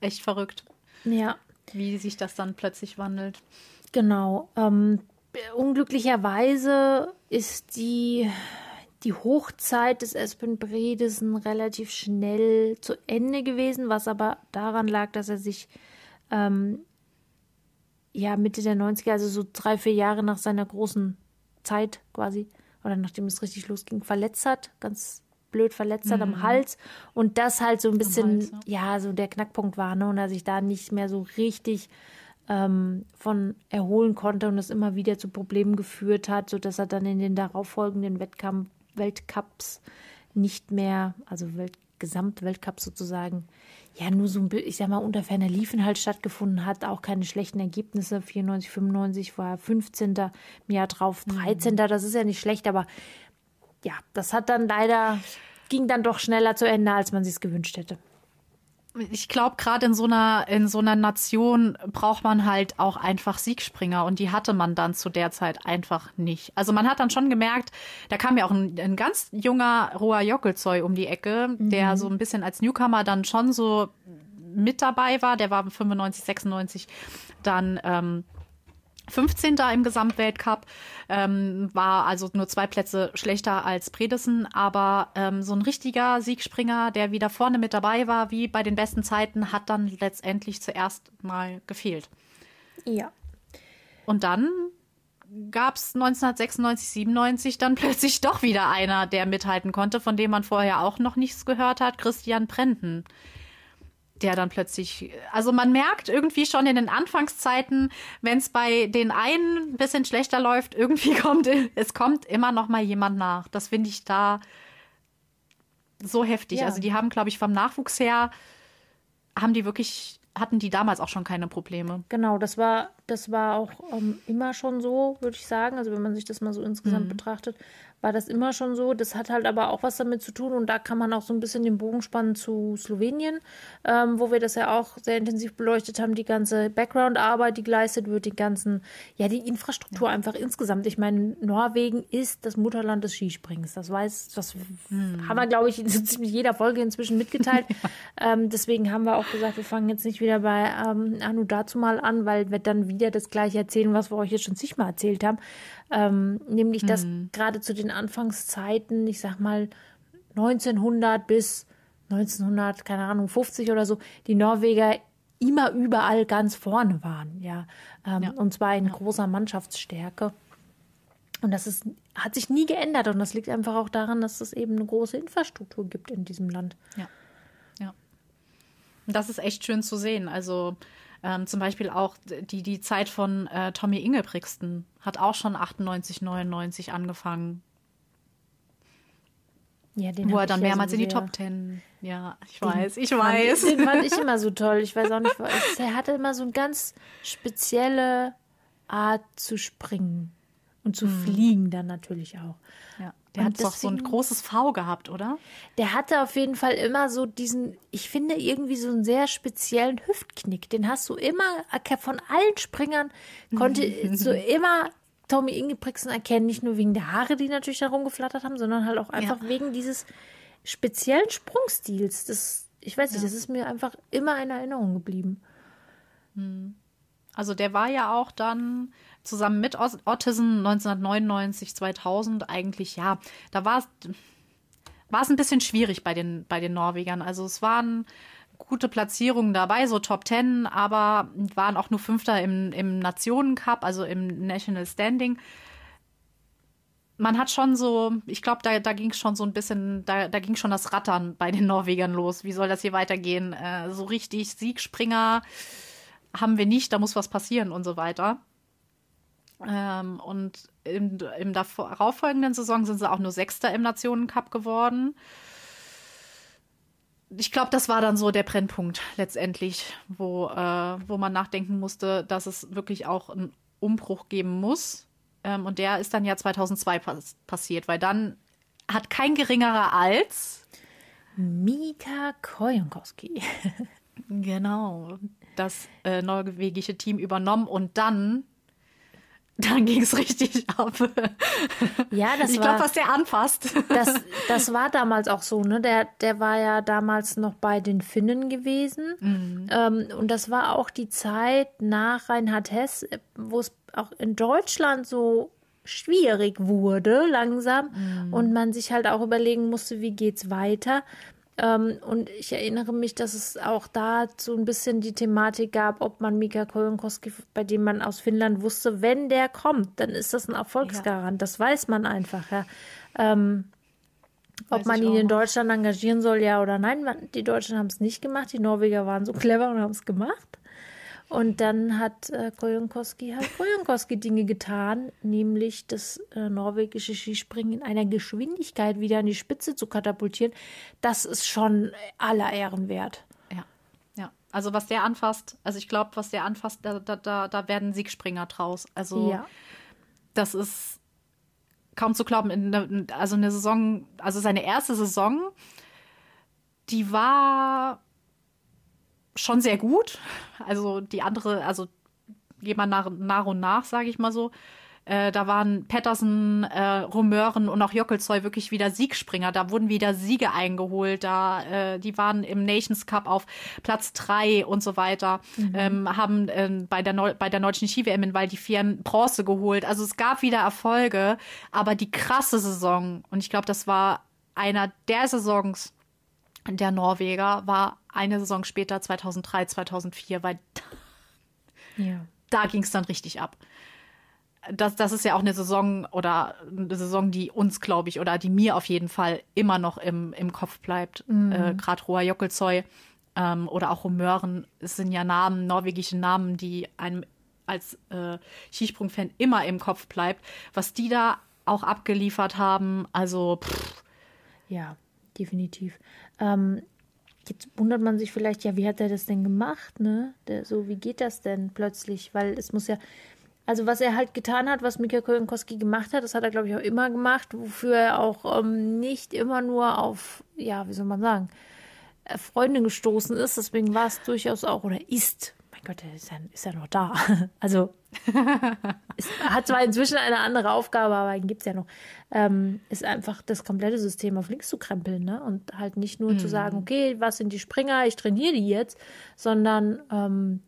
echt verrückt. Ja. wie sich das dann plötzlich wandelt. Genau. Ähm, unglücklicherweise ist die, die Hochzeit des Espen Bredesen relativ schnell zu Ende gewesen, was aber daran lag, dass er sich ähm, ja Mitte der 90er, also so drei, vier Jahre nach seiner großen Zeit quasi, oder nachdem es richtig losging, verletzt hat, ganz blöd verletzt hat mhm. am Hals und das halt so ein bisschen, Hals, ja. ja. so der Knackpunkt war, ne, und er sich da nicht mehr so richtig ähm, von erholen konnte und es immer wieder zu Problemen geführt hat, sodass er dann in den darauffolgenden Wettkampf, Weltcups nicht mehr, also Welt, Gesamtweltcup sozusagen, ja, nur so ein ich sag mal, unter ferner Liefen halt stattgefunden hat, auch keine schlechten Ergebnisse. 94, 95 war 15. im Jahr drauf, 13. Mhm. Das ist ja nicht schlecht, aber ja, das hat dann leider, ging dann doch schneller zu Ende, als man sich es gewünscht hätte ich glaube, gerade in so einer in so einer Nation braucht man halt auch einfach Siegspringer und die hatte man dann zu der Zeit einfach nicht. Also man hat dann schon gemerkt, da kam ja auch ein, ein ganz junger Roa Jockelzoy um die Ecke, mhm. der so ein bisschen als Newcomer dann schon so mit dabei war. Der war 95, 96 dann ähm, 15. im Gesamtweltcup, ähm, war also nur zwei Plätze schlechter als Bredesen, aber ähm, so ein richtiger Siegspringer, der wieder vorne mit dabei war, wie bei den besten Zeiten, hat dann letztendlich zuerst mal gefehlt. Ja. Und dann gab es 1996, 97 dann plötzlich doch wieder einer, der mithalten konnte, von dem man vorher auch noch nichts gehört hat, Christian Brenden der dann plötzlich, also man merkt irgendwie schon in den Anfangszeiten, wenn es bei den einen ein bisschen schlechter läuft, irgendwie kommt, es kommt immer noch mal jemand nach. Das finde ich da so heftig. Ja. Also die haben, glaube ich, vom Nachwuchs her, haben die wirklich, hatten die damals auch schon keine Probleme. Genau, das war, das war auch ähm, immer schon so, würde ich sagen. Also wenn man sich das mal so insgesamt mhm. betrachtet, war das immer schon so. Das hat halt aber auch was damit zu tun und da kann man auch so ein bisschen den Bogen spannen zu Slowenien, ähm, wo wir das ja auch sehr intensiv beleuchtet haben, die ganze Background-Arbeit, die geleistet wird, die ganzen, ja, die Infrastruktur ja. einfach insgesamt. Ich meine, Norwegen ist das Mutterland des Skispringens. Das weiß, das hm. haben wir, glaube ich, in so ziemlich jeder Folge inzwischen mitgeteilt. ja. ähm, deswegen haben wir auch gesagt, wir fangen jetzt nicht wieder bei ähm, Anu dazu mal an, weil wir dann wieder das gleiche erzählen, was wir euch jetzt schon zigmal erzählt haben. Ähm, nämlich, dass mhm. gerade zu den Anfangszeiten, ich sag mal 1900 bis 1900, keine Ahnung, 50 oder so, die Norweger immer überall ganz vorne waren, ja. Ähm, ja. Und zwar in ja. großer Mannschaftsstärke. Und das ist, hat sich nie geändert. Und das liegt einfach auch daran, dass es eben eine große Infrastruktur gibt in diesem Land. Ja. Das ist echt schön zu sehen. Also ähm, zum Beispiel auch die, die Zeit von äh, Tommy Ingebrigtsen hat auch schon 98, 99 angefangen. Ja, den Wo er dann mehrmals so in die Top Ten. Ja, ich weiß, ich weiß. Den fand ich immer so toll. Ich weiß auch nicht, er hatte immer so eine ganz spezielle Art zu springen und zu hm. fliegen dann natürlich auch. Ja. Der hat doch so ein großes V gehabt, oder? Der hatte auf jeden Fall immer so diesen, ich finde irgendwie so einen sehr speziellen Hüftknick. Den hast du immer von allen Springern konnte so immer Tommy Ingebrigtsen erkennen, nicht nur wegen der Haare, die natürlich da rumgeflattert haben, sondern halt auch einfach ja. wegen dieses speziellen Sprungstils. Das, ich weiß nicht, ja. das ist mir einfach immer in Erinnerung geblieben. Hm. Also der war ja auch dann zusammen mit Ottisen 1999, 2000 eigentlich, ja, da war es war es ein bisschen schwierig bei den, bei den Norwegern. Also es waren gute Platzierungen dabei, so Top Ten, aber waren auch nur Fünfter im, im Nationencup, also im National Standing. Man hat schon so, ich glaube, da, da ging schon so ein bisschen, da, da ging schon das Rattern bei den Norwegern los. Wie soll das hier weitergehen? Äh, so richtig Siegspringer haben wir nicht, da muss was passieren und so weiter. Ähm, und im, im darauffolgenden Saison sind sie auch nur Sechster im Nationencup geworden. Ich glaube, das war dann so der Brennpunkt letztendlich, wo, äh, wo man nachdenken musste, dass es wirklich auch einen Umbruch geben muss. Ähm, und der ist dann ja 2002 pass passiert, weil dann hat kein geringerer als Mika Kojonkowski. genau, das äh, norwegische Team übernommen und dann dann ging es richtig ab. Ja, das ich war. glaube, was der anfasst. Das, das war damals auch so, ne? Der, der war ja damals noch bei den Finnen gewesen. Mhm. Ähm, und das war auch die Zeit nach Reinhard Hess, wo es auch in Deutschland so schwierig wurde, langsam. Mhm. Und man sich halt auch überlegen musste, wie geht's weiter. Ähm, und ich erinnere mich, dass es auch da so ein bisschen die Thematik gab, ob man Mika Kolonkoski, bei dem man aus Finnland wusste, wenn der kommt, dann ist das ein Erfolgsgarant. Das weiß man einfach, ja. Ähm, ob man ihn in. Deutschland engagieren soll, ja oder nein. Die Deutschen haben es nicht gemacht. Die Norweger waren so clever und haben es gemacht. Und dann hat äh, Kojonkoski halt Kojonkoski-Dinge getan, nämlich das äh, norwegische Skispringen in einer Geschwindigkeit wieder an die Spitze zu katapultieren. Das ist schon aller Ehren wert. Ja, ja. Also was der anfasst, also ich glaube, was der anfasst, da, da, da, da werden Siegspringer draus. Also Ja. das ist kaum zu glauben. In, ne- also eine Saison, also seine erste Saison, die war schon sehr gut. Also die andere, also jemand nach, nach und nach, sage ich mal so. Äh, da waren Pettersen, äh, Romeuren und auch Jockelzoy wirklich wieder Siegspringer. Da wurden wieder Siege eingeholt. Da, äh, die waren im Nations Cup auf Platz drei und so weiter. Ähm, haben äh, bei, der Neu bei der deutschen Ski-WM in Val di Bronze geholt. Also es gab wieder Erfolge. Aber die krasse Saison, und ich glaube, das war einer der Saisons der Norweger, war eine Saison später, 2003, 2004, weil Ja. da ging es dann richtig ab. Das, das ist ja auch eine Saison oder eine Saison, die uns, glaube ich, oder die mir auf jeden Fall immer noch im, im Kopf bleibt. Äh, Gerade Roa Jockelzoy ähm, oder auch Romeuren, es sind ja Namen, norwegische Namen, die einem als äh, Skisprung-Fan immer im Kopf bleibt. Was die da auch abgeliefert haben, also pff, Ja, definitiv. Ähm, jetzt wundert man sich vielleicht, ja, wie hat er das denn gemacht, ne? Der, so, wie geht das denn plötzlich? Weil es muss ja, also was er halt getan hat, was Mika Kolenkowski gemacht hat, das hat er, glaube ich, auch immer gemacht, wofür er auch ähm, nicht immer nur auf, ja, wie soll man sagen, äh, Freunde gestoßen ist. Deswegen war es durchaus auch, oder ist, mein Gott, er ist ja, ist ja noch da. Also es hat zwar inzwischen eine andere Aufgabe, aber ihn gibt es ja noch. Ähm, ist einfach das komplette System auf links zu krempeln, ne? Und halt nicht nur zu sagen, okay, was sind die Springer, ich trainiere die jetzt, sondern ähm,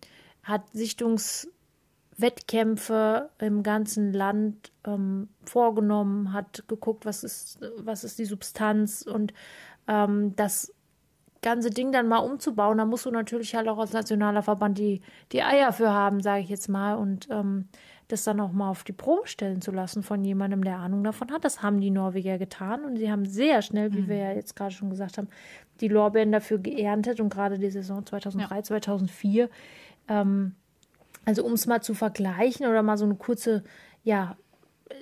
hat Sichtungswettkämpfe im ganzen Land ähm, vorgenommen, hat geguckt, was ist, was ist die Substanz und ähm, das ganze Ding dann mal umzubauen, da musst du natürlich halt auch als nationaler Verband die, die Eier für haben, sage ich jetzt mal, und ähm, das dann auch mal auf die Probe stellen zu lassen von jemandem, der Ahnung davon hat. Das haben die Norweger getan. Und sie haben sehr schnell, wie wir ja jetzt gerade schon gesagt haben, die Lorbeeren dafür geerntet. Und gerade die Saison 2003, 2004. Ähm, also um es mal zu vergleichen oder mal so eine kurze, ja,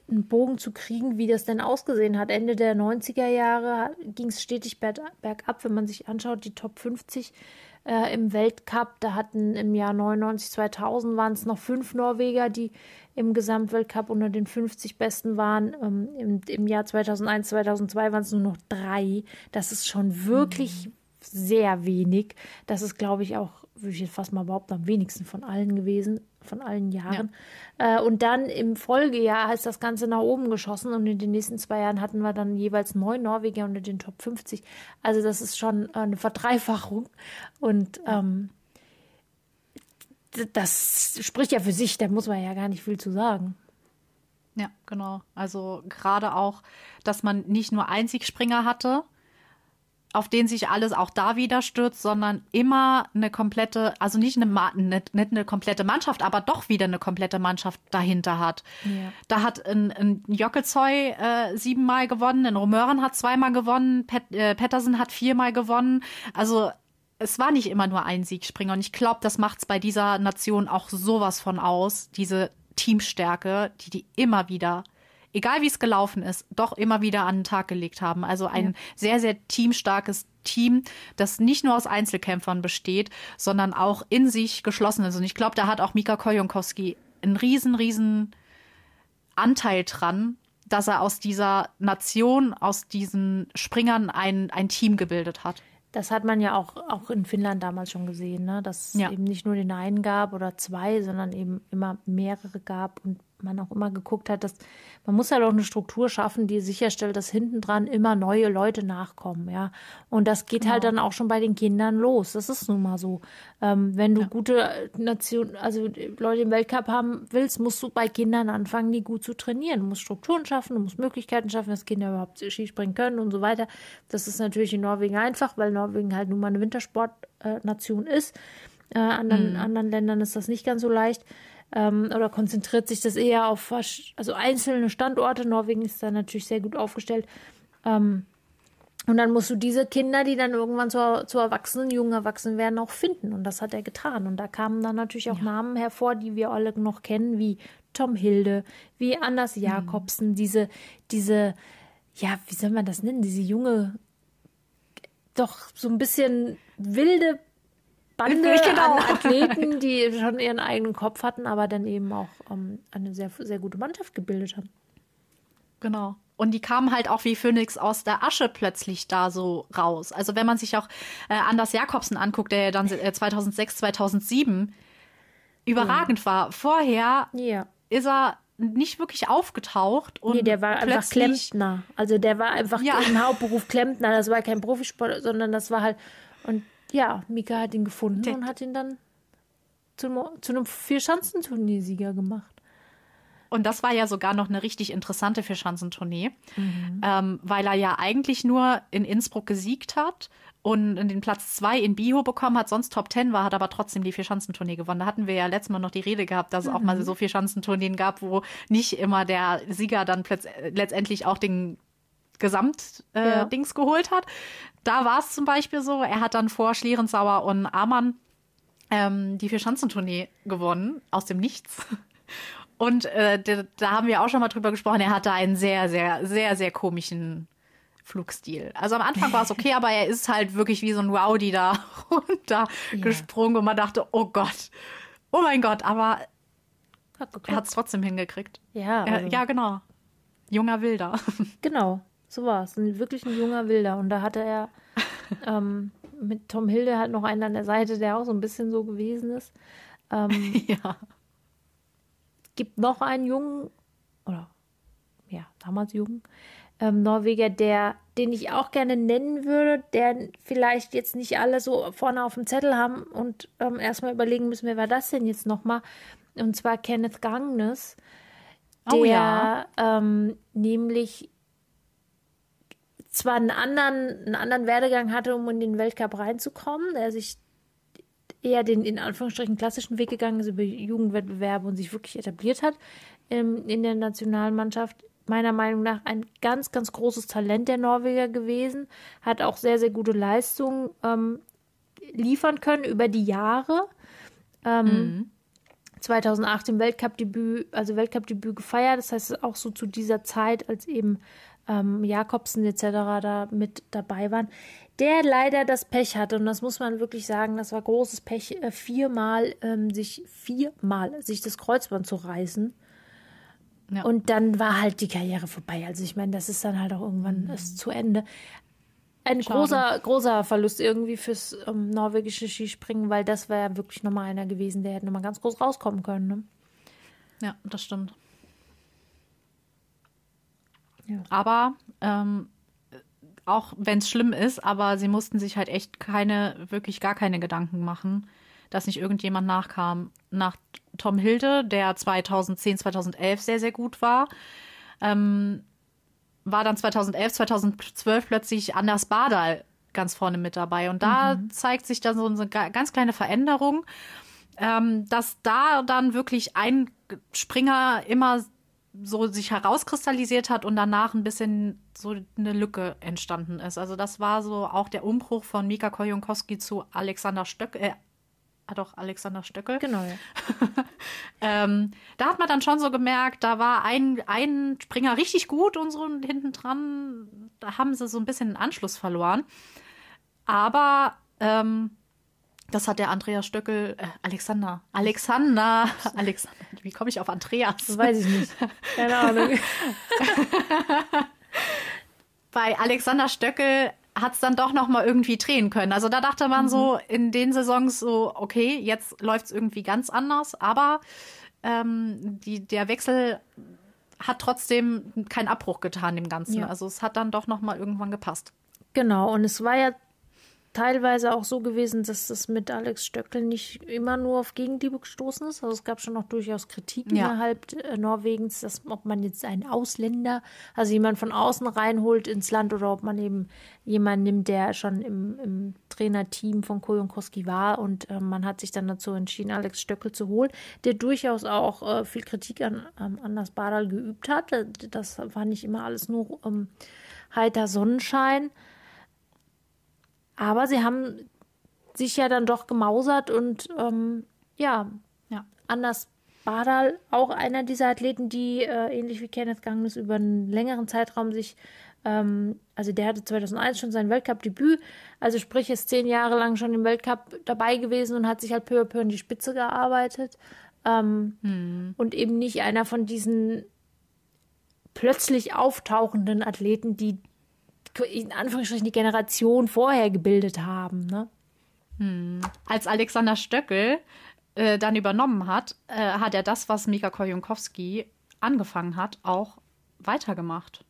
einen Bogen zu kriegen, wie das denn ausgesehen hat. Ende der 90er Jahre ging es stetig berg- bergab, wenn man sich anschaut, die Top 50 äh, im Weltcup. Da hatten im Jahr 99, 2000 waren es noch fünf Norweger, die im Gesamtweltcup unter den 50 Besten waren. Ähm, im, Im Jahr 2001, 2002 waren es nur noch drei. Das ist schon wirklich sehr wenig. Das ist, glaube ich, auch, würde ich jetzt fast mal behaupten, am wenigsten von allen gewesen, von allen Jahren. Äh, und dann im Folgejahr ist das Ganze nach oben geschossen und in den nächsten zwei Jahren hatten wir dann jeweils neun Norweger unter den Top 50. Also das ist schon eine Verdreifachung. Und ähm, das spricht ja für sich, da muss man ja gar nicht viel zu sagen. Ja, genau. Also gerade auch, dass man nicht nur Einzigspringer hatte, auf den sich alles auch da wieder stürzt, sondern immer eine komplette, also nicht eine, nicht, nicht eine komplette Mannschaft, aber doch wieder eine komplette Mannschaft dahinter hat. Ja. Da hat ein, ein Jockelzoy äh, siebenmal gewonnen, ein Romeuren hat zweimal gewonnen, Pet, äh, Pettersen hat viermal gewonnen. Also es war nicht immer nur ein Siegspringer und ich glaube, das macht es bei dieser Nation auch sowas von aus, diese Teamstärke, die die immer wieder, egal wie es gelaufen ist, doch immer wieder an den Tag gelegt haben. Also ein sehr, sehr teamstarkes Team, das nicht nur aus Einzelkämpfern besteht, sondern auch in sich geschlossen ist. Und ich glaube, da hat auch Mika Koljonkowski einen riesen, riesen Anteil dran, dass er aus dieser Nation, aus diesen Springern ein, ein Team gebildet hat. Das hat man ja auch, auch in Finnland damals schon gesehen, ne? dass es Ja. eben nicht nur den einen gab oder zwei, sondern eben immer mehrere gab und man auch immer geguckt hat, dass man muss halt auch eine Struktur schaffen, die sicherstellt, dass hinten dran immer neue Leute nachkommen, ja. Und das geht halt genau. halt dann auch schon bei den Kindern los. Das ist nun mal so. Ähm, wenn du ja. gute Nation, also Leute im Weltcup haben willst, musst du bei Kindern anfangen, die gut zu trainieren. Du musst Strukturen schaffen, du musst Möglichkeiten schaffen, dass Kinder überhaupt Skispringen können und so weiter. Das ist natürlich in Norwegen einfach, weil Norwegen halt nun mal eine Wintersportnation ist. Äh, anderen, mhm. anderen Ländern ist das nicht ganz so leicht ähm, oder konzentriert sich das eher auf also einzelne Standorte. Norwegen ist da natürlich sehr gut aufgestellt. Ähm, und dann musst du diese Kinder, die dann irgendwann zu, zu Erwachsenen, jungen Erwachsenen werden, auch finden. Und das hat er getan. Und da kamen dann natürlich auch ja. Namen hervor, die wir alle noch kennen, wie Tom Hilde, wie Anders mhm. Jakobsen, mhm. diese, diese, ja, wie soll man das nennen, diese junge, doch so ein bisschen wilde Bande genau. an Athleten, die schon ihren eigenen Kopf hatten, aber dann eben auch ähm, eine sehr, sehr gute Mannschaft gebildet haben. Genau. Und die kamen halt auch wie Phoenix aus der Asche plötzlich da so raus. Also wenn man sich auch äh, Anders Jakobsen anguckt, der dann äh, 2006, 2007 überragend ja. war. Vorher ja. ist er nicht wirklich aufgetaucht. Und nee, der war einfach Klempner. Also der war einfach ja. im Hauptberuf Klempner. Das war kein Profisport, sondern das war halt. Und ja, Mika hat ihn gefunden Der und hat ihn dann zu, zu einem Vierschanzenturniersieger gemacht. Und das war ja sogar noch eine richtig interessante Vierschanzentournee, mhm. ähm, weil er ja eigentlich nur in Innsbruck gesiegt hat und den Platz zwei in Biho bekommen hat, sonst Top Ten war, hat aber trotzdem die Vierschanzentournee gewonnen. Da hatten wir ja letztes Mal noch die Rede gehabt, dass es mhm. auch mal mhm. so Vierschanzentourneen gab, wo nicht immer der Sieger dann letztendlich auch den Gesamtdings äh, ja. geholt hat. Da war es zum Beispiel so, er hat dann vor Schlierenzauer und Amann ähm, die Vierschanzentournee gewonnen, aus dem Nichts. Und äh, da, da haben wir auch schon mal drüber gesprochen, er hatte einen sehr, sehr, sehr, sehr komischen Flugstil. Also am Anfang war es okay, aber er ist halt wirklich wie so ein Rowdy da runter ja. gesprungen und man dachte, oh Gott, oh mein Gott, aber hat er hat es trotzdem hingekriegt. Ja. Also. ja, genau. Junger Wilder. Genau. So war es. Wirklich ein junger Wilder. Und da hatte er ähm, mit Tom Hilde halt noch einen an der Seite, der auch so ein bisschen so gewesen ist. Ähm, ja. Gibt noch einen jungen, oder ja, damals jungen, ähm, Norweger, der, den ich auch gerne nennen würde, der vielleicht jetzt nicht alle so vorne auf dem Zettel haben und ähm, erstmal überlegen müssen, wer war das denn jetzt nochmal? Und zwar Kenneth Gangnes, der oh, ja. ähm, nämlich zwar einen anderen, einen anderen Werdegang hatte, um in den Weltcup reinzukommen, der sich eher den in Anführungsstrichen klassischen Weg gegangen ist über Jugendwettbewerbe und sich wirklich etabliert hat ähm, in der Nationalmannschaft. Meiner Meinung nach ein ganz, ganz großes Talent der Norweger gewesen, hat auch sehr, sehr gute Leistungen ähm, liefern können über die Jahre. Ähm, mhm. 2008 im Weltcup-Debüt, also Weltcup-Debüt gefeiert. Das heißt, auch so zu dieser Zeit, als eben ähm, Jakobsen etc. da mit dabei waren, der leider das Pech hatte, und das muss man wirklich sagen, das war großes Pech, äh, viermal ähm, sich viermal sich das Kreuzband zu reißen. Ja. Und dann war halt die Karriere vorbei. Also ich meine, das ist dann halt auch irgendwann mhm. zu Ende. Ein Schade. großer, großer Verlust irgendwie fürs ähm, norwegische Skispringen, weil das wäre ja wirklich nochmal einer gewesen, der hätte nochmal ganz groß rauskommen können. Ne? Ja, das stimmt. Aber ähm, auch wenn es schlimm ist, aber sie mussten sich halt echt keine, wirklich gar keine Gedanken machen, dass nicht irgendjemand nachkam. Nach Tom Hilde, der 2010, 2011 sehr, sehr gut war, ähm, war dann 2011, 2012 plötzlich Anders Badal ganz vorne mit dabei. Und da mhm. zeigt sich dann so eine ganz kleine Veränderung, ähm, dass da dann wirklich ein Springer immer so sich herauskristallisiert hat und danach ein bisschen so eine Lücke entstanden ist. Also das war so auch der Umbruch von Mika Kojonkowski zu Alexander Stöckel. Äh, ah doch, Alexander Stöckel. Genau. Ja. ähm, da hat man dann schon so gemerkt, da war ein, ein Springer richtig gut und so hinten dran, da haben sie so ein bisschen den Anschluss verloren. Aber ähm, das hat der Andreas Stöckel, äh, Alexander, Alexander, Alexander, wie komme ich auf Andreas? Das weiß ich nicht. Keine Ahnung. Bei Alexander Stöckel hat es dann doch noch mal irgendwie drehen können. Also da dachte man mhm. so in den Saisons so, okay, jetzt läuft es irgendwie ganz anders, aber ähm, die, der Wechsel hat trotzdem keinen Abbruch getan dem Ganzen. Ja. Also es hat dann doch noch mal irgendwann gepasst. Genau, und es war ja teilweise auch so gewesen, dass das mit Alex Stöckel nicht immer nur auf Gegenliebe gestoßen ist. Also es gab schon noch durchaus Kritik Ja. innerhalb äh, Norwegens, dass, ob man jetzt einen Ausländer, also jemand von außen reinholt ins Land oder ob man eben jemanden nimmt, der schon im, im Trainerteam von Kojonkoski war und äh, man hat sich dann dazu entschieden, Alex Stöckel zu holen, der durchaus auch äh, viel Kritik an ähm, Anders Badal geübt hat. Äh, Das war nicht immer alles nur ähm, heiter Sonnenschein. Aber sie haben sich ja dann doch gemausert und ähm, ja, Ja. Anders Badal, auch einer dieser Athleten, die äh, ähnlich wie Kenneth Gangnes über einen längeren Zeitraum sich, ähm, also der hatte 2001 schon sein Weltcup-Debüt, also sprich ist zehn Jahre lang schon im Weltcup dabei gewesen und hat sich halt peu à peu in die Spitze gearbeitet. Ähm, und eben nicht einer von diesen plötzlich auftauchenden Athleten, die in Anführungsstrichen die Generation vorher gebildet haben. Ne? Als Alexander Stöckel äh, dann übernommen hat, äh, hat er das, was Mika Kojonkowski angefangen hat, auch weitergemacht.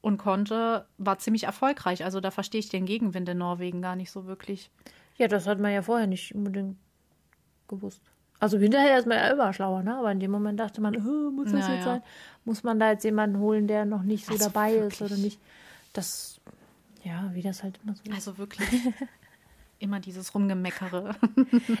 Und konnte, war ziemlich erfolgreich. Also da verstehe ich den Gegenwind in Norwegen gar nicht so wirklich. Ja, das hat man ja vorher nicht unbedingt gewusst. Also hinterher ist man ja immer schlauer, ne? Aber in dem Moment dachte man, "Hö, muss das Ja, jetzt ja. sein? Muss man da jetzt jemanden holen, der noch nicht so Also dabei ist wirklich. oder nicht? Das, ja, wie das halt immer so ist. Also wirklich immer dieses Rumgemeckere.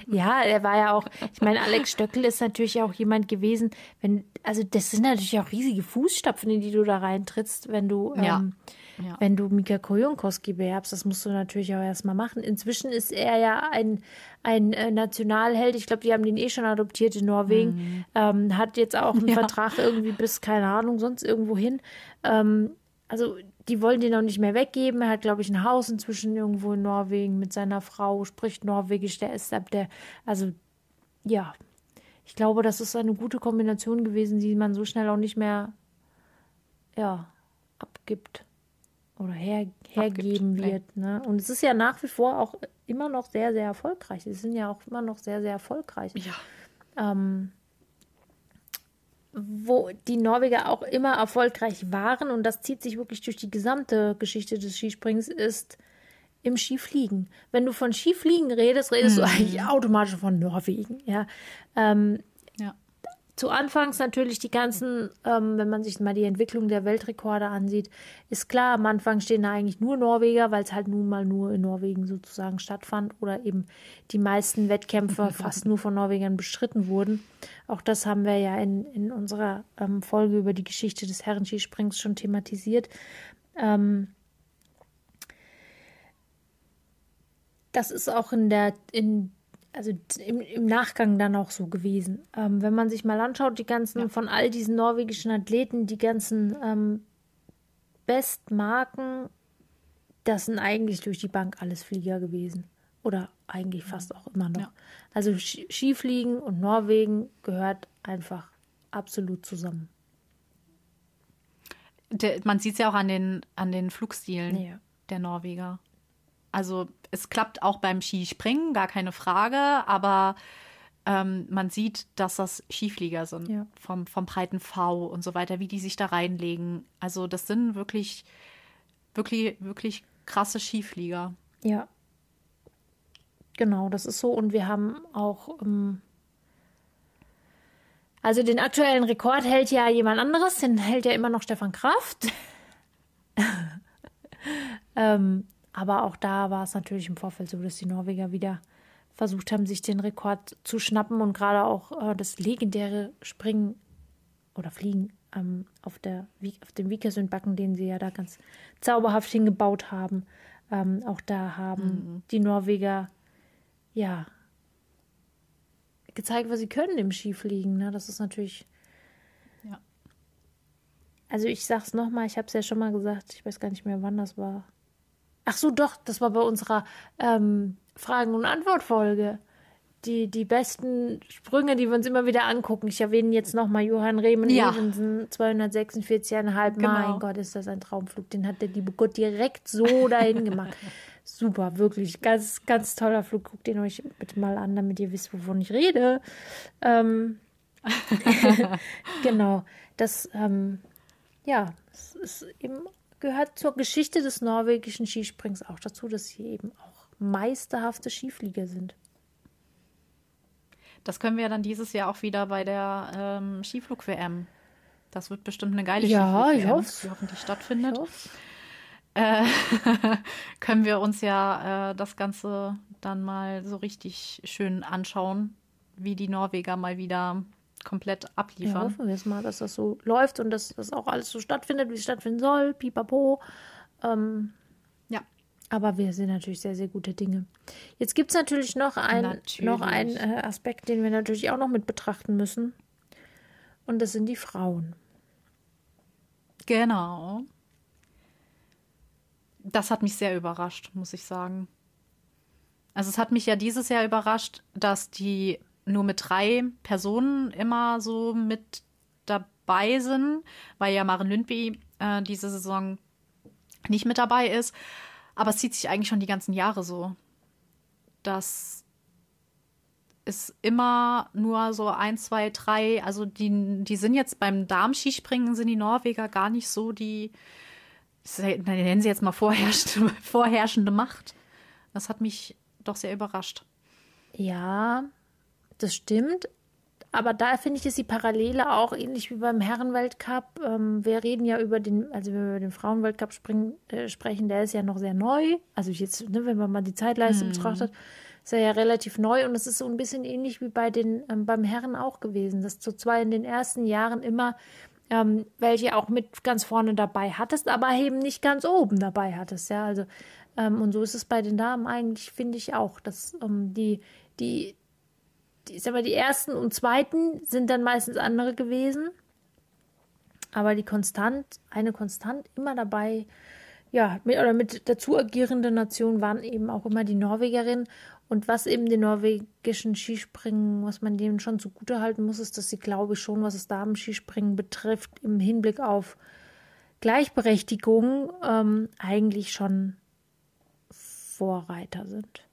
Ja, er war ja auch, ich meine, Alex Stöckel ist natürlich auch jemand gewesen, wenn, also das sind natürlich auch riesige Fußstapfen, in die du da reintrittst, wenn du, Ja. ähm, Ja. wenn du Mika Kojonkoski beherbst. Das musst du natürlich auch erstmal machen. Inzwischen ist er ja ein, ein äh, Nationalheld. Ich glaube, die haben den eh schon adoptiert in Norwegen. Ähm, hat jetzt auch einen Ja. Vertrag irgendwie bis, keine Ahnung, sonst irgendwo hin. Ähm, also die wollen den auch nicht mehr weggeben. Er hat, glaube ich, ein Haus inzwischen irgendwo in Norwegen mit seiner Frau, spricht Norwegisch, der ist ab der, also ja, ich glaube, das ist eine gute Kombination gewesen, die man so schnell auch nicht mehr, ja, abgibt oder her, hergeben wird. Ne? Und es ist ja nach wie vor auch immer noch sehr, sehr erfolgreich. Sie sind ja auch immer noch sehr, sehr erfolgreich Ja. ähm, wo die Norweger auch immer erfolgreich waren, und das zieht sich wirklich durch die gesamte Geschichte des Skisprings, ist im Skifliegen. Wenn du von Skifliegen redest, redest du eigentlich automatisch von Norwegen. Ja. Ähm, Ja. Zu Anfangs natürlich die ganzen, ähm, wenn man sich mal die Entwicklung der Weltrekorde ansieht, ist klar, am Anfang stehen da eigentlich nur Norweger, weil es halt nun mal nur in Norwegen sozusagen stattfand oder eben die meisten Wettkämpfe fast nur von Norwegern bestritten wurden. Auch das haben wir ja in, in unserer ähm, Folge über die Geschichte des Herrenskisprings schon thematisiert. Ähm, das ist auch in der, in, also im, im Nachgang dann auch so gewesen. Ähm, wenn man sich mal anschaut, die ganzen, von all diesen norwegischen Athleten, die ganzen ähm, Bestmarken, das sind eigentlich durch die Bank alles Flieger gewesen. Oder eigentlich fast auch immer noch. Ja. Also Ski- Skifliegen und Norwegen gehört einfach absolut zusammen. Der, man sieht es ja auch an den, an den Flugstilen Ja. der Norweger. Also es klappt auch beim Skispringen, gar keine Frage, aber ähm, man sieht, dass das Skiflieger sind. Ja. Vom, vom breiten V und so weiter, wie die sich da reinlegen. Also das sind wirklich, wirklich, wirklich krasse Skiflieger. Ja. Genau, das ist so. Und wir haben auch. Ähm, also den aktuellen Rekord hält ja jemand anderes, den hält ja immer noch Stefan Kraft. ähm, aber auch da war es natürlich im Vorfeld so, dass die Norweger wieder versucht haben, sich den Rekord zu schnappen und gerade auch äh, das legendäre Springen oder Fliegen ähm, auf, der, auf dem Vikersundbacken, den sie ja da ganz zauberhaft hingebaut haben. Ähm, auch da haben die Norweger ja gezeigt, was sie können im Skifliegen. Ne? Das ist natürlich. Ja. Also ich sag's nochmal, ich habe es ja schon mal gesagt, ich weiß gar nicht mehr, wann das war. Ach so, doch, das war bei unserer ähm, Fragen- und Antwortfolge. Die, die besten Sprünge, die wir uns immer wieder angucken. Ich erwähne jetzt nochmal Johann Rehmen Ja. Evensen, 246,5. Genau. Mein Gott, ist das ein Traumflug. Den hat der liebe Gott direkt so dahin gemacht. super, wirklich. Ganz, ganz toller Flug. Guckt ihn euch bitte mal an, damit ihr wisst, wovon ich rede. Ähm, genau. Das, ähm, ja, es ist eben gehört zur Geschichte des norwegischen Skisprings auch dazu, dass sie eben auch meisterhafte Skiflieger sind. Das können wir dann dieses Jahr auch wieder bei der ähm, Skiflug-WM. Das wird bestimmt eine geile ja, Skiflug-WM, die hoffentlich stattfindet. Äh, können wir uns ja äh, das Ganze dann mal so richtig schön anschauen, wie die Norweger mal wieder komplett abliefern. Ja, hoffen wir es mal, dass das so läuft und dass das auch alles so stattfindet, wie es stattfinden soll. Pipapo. Ähm, ja. Aber wir sind natürlich sehr, sehr gute Dinge. Jetzt gibt es natürlich noch, ein, natürlich. noch einen äh, Aspekt, den wir natürlich auch noch mit betrachten müssen. Und das sind die Frauen. Genau. Das hat mich sehr überrascht, muss ich sagen. Also es hat mich ja dieses Jahr überrascht, dass die nur mit drei Personen immer so mit dabei sind, weil ja Maren Lündby äh, diese Saison nicht mit dabei ist. Aber es zieht sich eigentlich schon die ganzen Jahre so. Das ist immer nur so ein, zwei, drei. Also die, die sind jetzt beim Darmskispringen, sind die Norweger gar nicht so die, nennen sie jetzt mal vorherrschende, vorherrschende Macht. Das hat mich doch sehr überrascht. Ja, das stimmt. Aber da finde ich, ist die Parallele auch ähnlich wie beim Herrenweltcup. Ähm, wir reden ja über den, also wenn wir über den Frauenweltcup springen, äh, sprechen, der ist ja noch sehr neu. Also jetzt, ne, wenn man mal die Zeitleiste mhm. betrachtet, ist er ja relativ neu und es ist so ein bisschen ähnlich wie bei den ähm, beim Herren auch gewesen, dass du zwar in den ersten Jahren immer ähm, welche auch mit ganz vorne dabei hattest, aber eben nicht ganz oben dabei hattest, ja. Also ähm, und so ist es bei den Damen eigentlich, finde ich auch, dass ähm, die die ich sag mal, die ersten und zweiten sind dann meistens andere gewesen. Aber die konstant, eine konstant immer dabei, ja, mit, oder mit dazu agierenden Nationen waren eben auch immer die Norwegerinnen. Und was eben den norwegischen Skispringen, was man denen schon zugute halten muss, ist, dass sie, glaube ich, schon, was das Damen-Skispringen betrifft, im Hinblick auf Gleichberechtigung ähm, eigentlich schon Vorreiter sind.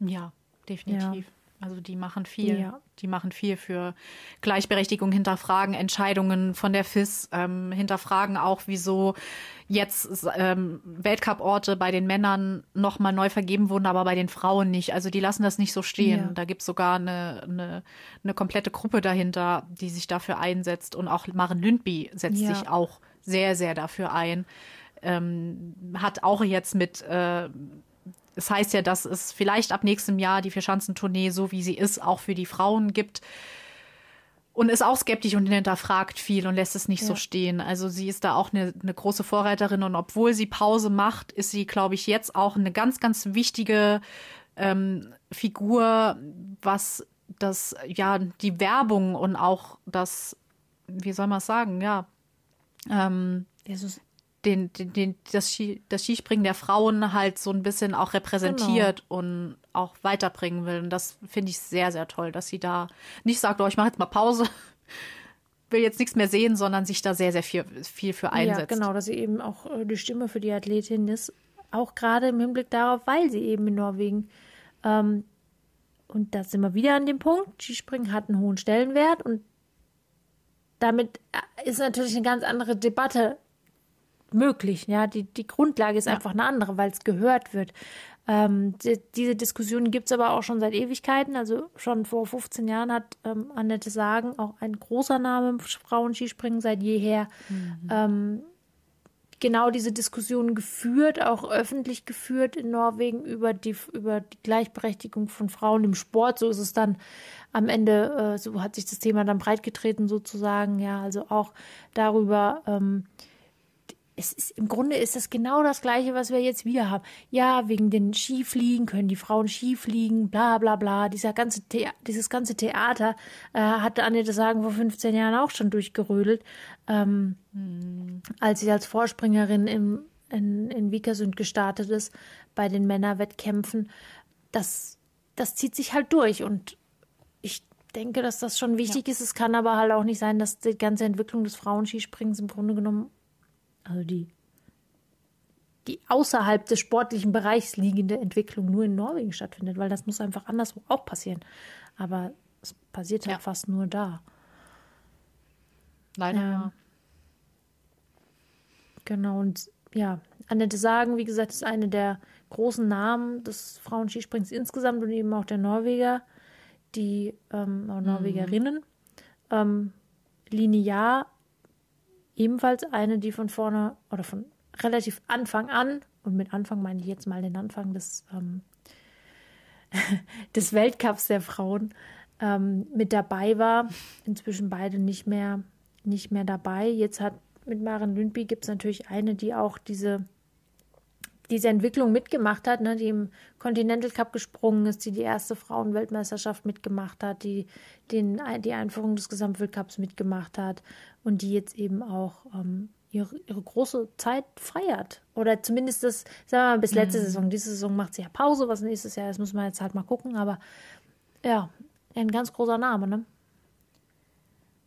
Ja, definitiv. Ja. Also die machen viel. Ja. Die machen viel für Gleichberechtigung, hinterfragen Entscheidungen von der FIS, ähm, hinterfragen auch, wieso jetzt ähm, Weltcup-Orte bei den Männern nochmal neu vergeben wurden, aber bei den Frauen nicht. Also die lassen das nicht so stehen. Ja. Da gibt es sogar eine, eine, eine, komplette Gruppe dahinter, die sich dafür einsetzt. Und auch Maren Lündby setzt ja. sich auch sehr, sehr dafür ein. Ähm, hat auch jetzt mit äh, es heißt ja, dass es vielleicht ab nächstem Jahr die Vierschanzentournee, so wie sie ist, auch für die Frauen gibt. Und ist auch skeptisch und hinterfragt viel und lässt es nicht ja. so stehen. Also sie ist da auch eine, eine große Vorreiterin und obwohl sie Pause macht, ist sie, glaube ich, jetzt auch eine ganz, ganz wichtige ähm, Figur, was das, ja, die Werbung und auch das, wie soll man es sagen, ja, ähm, Jesus den, den, den, das, Ski, das Skispringen der Frauen halt so ein bisschen auch repräsentiert genau. und auch weiterbringen will. Und das finde ich sehr, sehr toll, dass sie da nicht sagt, oh, ich mache jetzt mal Pause, will jetzt nichts mehr sehen, sondern sich da sehr, sehr viel, viel für einsetzt. Ja, genau, dass sie eben auch äh, die Stimme für die Athletin ist. Auch gerade im Hinblick darauf, weil sie eben in Norwegen ähm, und da sind wir wieder an dem Punkt, Skispringen hat einen hohen Stellenwert und damit äh, ist natürlich eine ganz andere Debatte möglich. Ja, die, die Grundlage ist ja. einfach eine andere, weil es gehört wird. Ähm, die, diese Diskussion gibt es aber auch schon seit Ewigkeiten. Also schon vor 15 Jahren hat ähm, Annette Sagen, auch ein großer Name im Frauenskispringen seit jeher, mhm. ähm, genau diese Diskussion geführt, auch öffentlich geführt in Norwegen über die, über die Gleichberechtigung von Frauen im Sport. So ist es dann am Ende, äh, so hat sich das Thema dann breitgetreten sozusagen. Ja, also auch darüber, ähm, es ist im Grunde ist das genau das gleiche, was wir jetzt wieder haben. Ja, wegen den Skifliegen können die Frauen Skifliegen, bla bla bla. Dieser ganze The dieses ganze Theater äh, hatte Annette Sagen vor 15 Jahren auch schon durchgerödelt, ähm, hm. als sie als Vorspringerin im, in, in Vikersund gestartet ist bei den Männerwettkämpfen. Das, das zieht sich halt durch und ich denke, dass das schon wichtig ja. ist. Es kann aber halt auch nicht sein, dass die ganze Entwicklung des Frauenskisprings im Grunde genommen also die die außerhalb des sportlichen Bereichs liegende Entwicklung nur in Norwegen stattfindet, weil das muss einfach anderswo auch passieren. Aber es passiert halt Ja. fast nur da. Leider. Ja. Genau, und ja, Annette Sagen, wie gesagt, ist eine der großen Namen des Frauenskisprings insgesamt und eben auch der Norweger, die ähm, Norwegerinnen. Ähm, linear ebenfalls eine, die von vorne oder von relativ Anfang an, und mit Anfang meine ich jetzt mal den Anfang des, ähm, des Weltcups der Frauen, ähm, mit dabei war. Inzwischen beide nicht mehr, nicht mehr dabei. Jetzt hat mit Maren Lündby gibt es natürlich eine, die auch diese, diese Entwicklung mitgemacht hat, ne, die im Continental Cup gesprungen ist, die die erste Frauenweltmeisterschaft mitgemacht hat, die den, die Einführung des Gesamtweltcups mitgemacht hat und die jetzt eben auch ähm, ihre, ihre große Zeit feiert. Oder zumindest das, sagen wir mal, bis letzte Saison. Diese Saison macht sie ja Pause, was nächstes Jahr ist, muss man jetzt halt mal gucken. Aber ja, ein ganz großer Name, ne?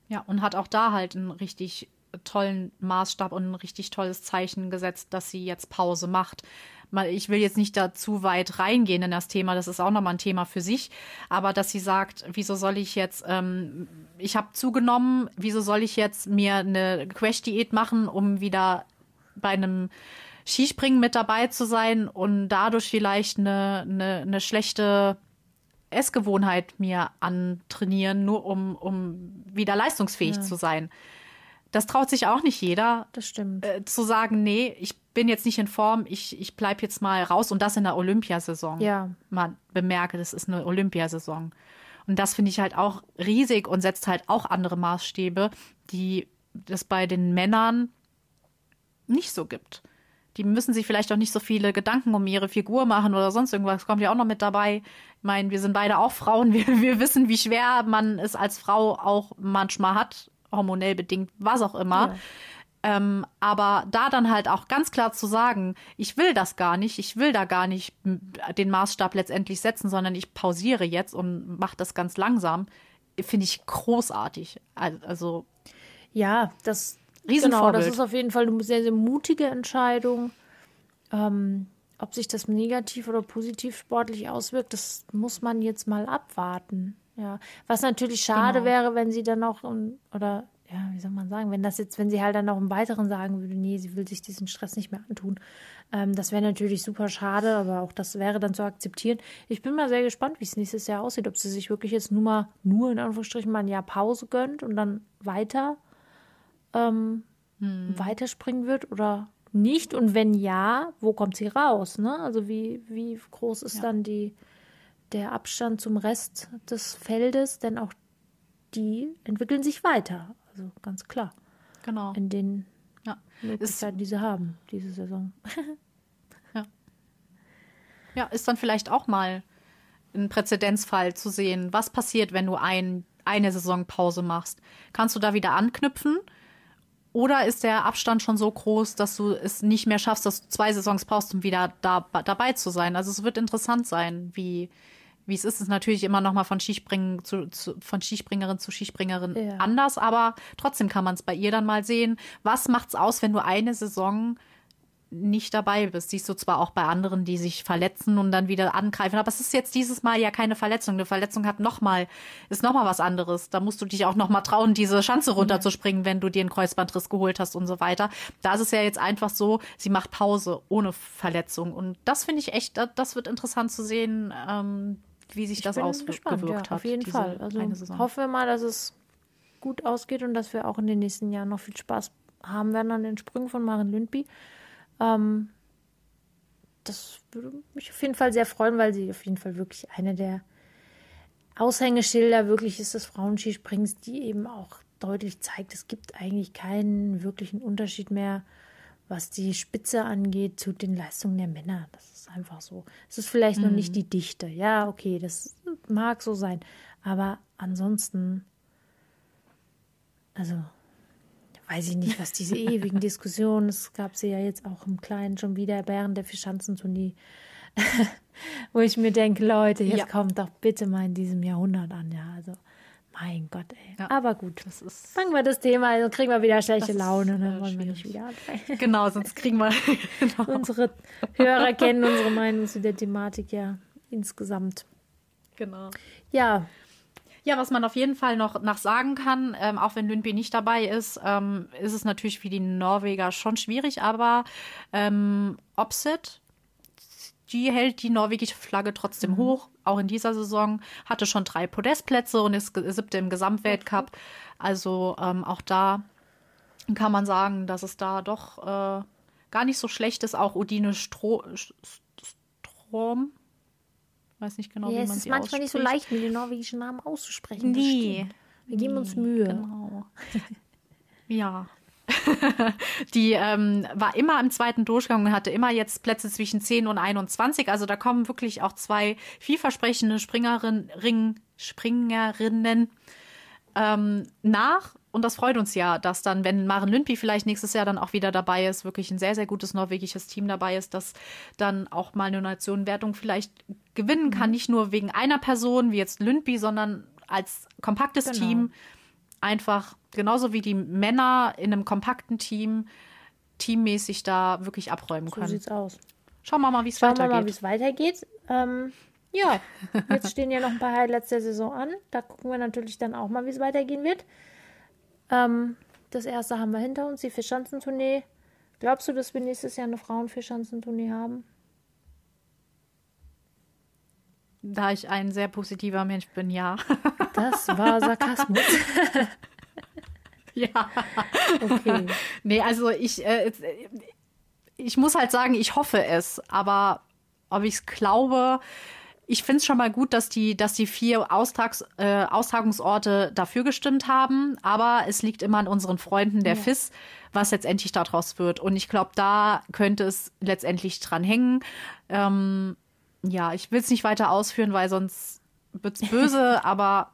Ja, und hat auch da halt einen richtig tollen Maßstab und ein richtig tolles Zeichen gesetzt, dass sie jetzt Pause macht. Mal, Ich will jetzt nicht da zu weit reingehen in das Thema, das ist auch nochmal ein Thema für sich, aber dass sie sagt, wieso soll ich jetzt, ähm, ich habe zugenommen, wieso soll ich jetzt mir eine Crash-Diät machen, um wieder bei einem Skispringen mit dabei zu sein und dadurch vielleicht eine, eine, eine schlechte Essgewohnheit mir antrainieren, nur um, um wieder leistungsfähig zu sein. Das traut sich auch nicht jeder, Das stimmt. äh, zu sagen, nee, ich bin jetzt nicht in Form, ich, ich bleib jetzt mal raus und das in der Olympiasaison. Ja. Man bemerke, das ist eine Olympiasaison. Und das finde ich halt auch riesig und setzt halt auch andere Maßstäbe, die das bei den Männern nicht so gibt. Die müssen sich vielleicht auch nicht so viele Gedanken um ihre Figur machen oder sonst irgendwas. Kommt ja auch noch mit dabei. Ich meine, wir sind beide auch Frauen. Wir, wir wissen, wie schwer man es als Frau auch manchmal hat, hormonell bedingt, was auch immer. Ähm, aber da dann halt auch ganz klar zu sagen, ich will das gar nicht, ich will da gar nicht den Maßstab letztendlich setzen, sondern ich pausiere jetzt und mache das ganz langsam, finde ich großartig. Al- Also Ja, das Riesenvorbild. Genau, das ist auf jeden Fall eine sehr, sehr mutige Entscheidung. Ähm, ob sich das negativ oder positiv sportlich auswirkt, das muss man jetzt mal abwarten. Ja, was natürlich schade Genau. wäre, wenn sie dann noch oder ja, wie soll man sagen, wenn das jetzt, wenn sie halt dann noch im Weiteren sagen würde, nee, sie will sich diesen Stress nicht mehr antun. Ähm, das wäre natürlich super schade, aber auch das wäre dann zu akzeptieren. Ich bin mal sehr gespannt, wie es nächstes Jahr aussieht, ob sie sich wirklich jetzt nur mal, nur in Anführungsstrichen mal ein Jahr Pause gönnt und dann weiter ähm, weiterspringen wird oder nicht? Und wenn ja, wo kommt sie raus? Ne? Also wie, wie groß ist dann die, der Abstand zum Rest des Feldes? Denn auch die entwickeln sich weiter. Also ganz klar. genau. In den Ja. Möglichkeiten, die sie haben, diese Saison. Ja, ist dann vielleicht auch mal ein Präzedenzfall zu sehen, was passiert, wenn du ein, eine Saison Pause machst. Kannst du da wieder anknüpfen? Oder ist der Abstand schon so groß, dass du es nicht mehr schaffst, dass du zwei Saisons brauchst, um wieder da, dabei zu sein? Also es wird interessant sein, wie, wie es ist. Ist natürlich immer noch mal von Skispringen zu, zu von Skispringerin zu Skispringerin Ja. anders, aber trotzdem kann man es bei ihr dann mal sehen. Was macht's aus, wenn du eine Saison nicht dabei bist. Siehst du zwar auch bei anderen, die sich verletzen und dann wieder angreifen, aber es ist jetzt dieses Mal ja keine Verletzung. Eine Verletzung hat noch mal, ist noch mal was anderes. Da musst du dich auch noch mal trauen, diese Schanze runterzuspringen, wenn du dir einen Kreuzbandriss geholt hast und so weiter. Da ist es ja jetzt einfach so, sie macht Pause ohne Verletzung und das finde ich echt, das wird interessant zu sehen, ähm, wie sich das bin ausgewirkt ja, hat. Auf jeden Fall. Also hoffen wir mal, dass es gut ausgeht und dass wir auch in den nächsten Jahren noch viel Spaß haben werden an den Sprüngen von Maren Lündby. Ähm, das würde mich auf jeden Fall sehr freuen, weil sie auf jeden Fall wirklich eine der Aushängeschilder wirklich ist des Frauenskisprings, die eben auch deutlich zeigt, es gibt eigentlich keinen wirklichen Unterschied mehr, was die Spitze angeht, zu den Leistungen der Männer. Das ist einfach so. Es ist vielleicht noch nicht die Dichte. Ja, okay, das mag so sein. Aber ansonsten, also weiß ich nicht, was diese ewigen Diskussionen, es gab sie ja jetzt auch im Kleinen schon wieder während der Vierschanzentournee, wo ich mir denke, Leute, jetzt Ja. kommt doch bitte mal in diesem Jahrhundert an, ja, also Mein Gott, ey. Ja. Aber gut. Das ist Fangen wir das Thema, also kriegen wir wieder schlechte Laune, dann äh, wollen wir nicht wieder anfangen. genau, sonst kriegen wir genau. Unsere Hörer kennen unsere Meinung zu der Thematik ja insgesamt. genau. Ja, Ja, was man auf jeden Fall noch nach sagen kann, ähm, auch wenn Lundby nicht dabei ist, ähm, ist es natürlich für die Norweger schon schwierig, aber ähm, Opsit, die hält die norwegische Flagge trotzdem hoch, auch in dieser Saison, hatte schon drei Podestplätze und ist siebte im Gesamtweltcup. Also ähm, auch da kann man sagen, dass es da doch äh, gar nicht so schlecht ist. Auch Udine Stro St- Strom, weiß nicht genau, ja wie es man ist sie manchmal nicht so ausspricht. leicht, mir den norwegischen Namen auszusprechen. Nee. Wir geben uns Mühe. Genau. ja. Die ähm, war immer im zweiten Durchgang und hatte immer jetzt Plätze zwischen 10 und 21. Also da kommen wirklich auch zwei vielversprechende Springerin, Ring, Springerinnen ähm, nach. Und das freut uns ja, dass dann, wenn Maren Lündby vielleicht nächstes Jahr dann auch wieder dabei ist, wirklich ein sehr, sehr gutes norwegisches Team dabei ist, dass dann auch mal eine Nationenwertung vielleicht gewinnen kann. Nicht nur wegen einer Person, wie jetzt Lündby, sondern als kompaktes Genau. Team einfach genauso wie die Männer in einem kompakten Team teammäßig da wirklich abräumen So können. sieht's aus. Schauen wir mal, wie es Schauen wir mal, wie weitergeht. es weitergeht. Ähm, ja, jetzt stehen ja noch ein paar Highlights der Saison an. Da gucken wir natürlich dann auch mal, wie es weitergehen wird. Ähm, das erste haben wir hinter uns, die Vierschanzentournee. Glaubst du, dass wir nächstes Jahr eine Frauen-Vierschanzentournee haben? Da ich ein sehr positiver Mensch bin, ja. Das war Sarkasmus. ja. Okay. Nee, also ich, äh, ich muss halt sagen, ich hoffe es, aber ob ich es glaube, ich finde es schon mal gut, dass die, dass die vier Austrags, äh, Austragungsorte dafür gestimmt haben, aber es liegt immer an unseren Freunden der FIS, was letztendlich daraus wird. Und ich glaube, da könnte es letztendlich dran hängen. Ähm, ja, ich will es nicht weiter ausführen, weil sonst wird es böse, aber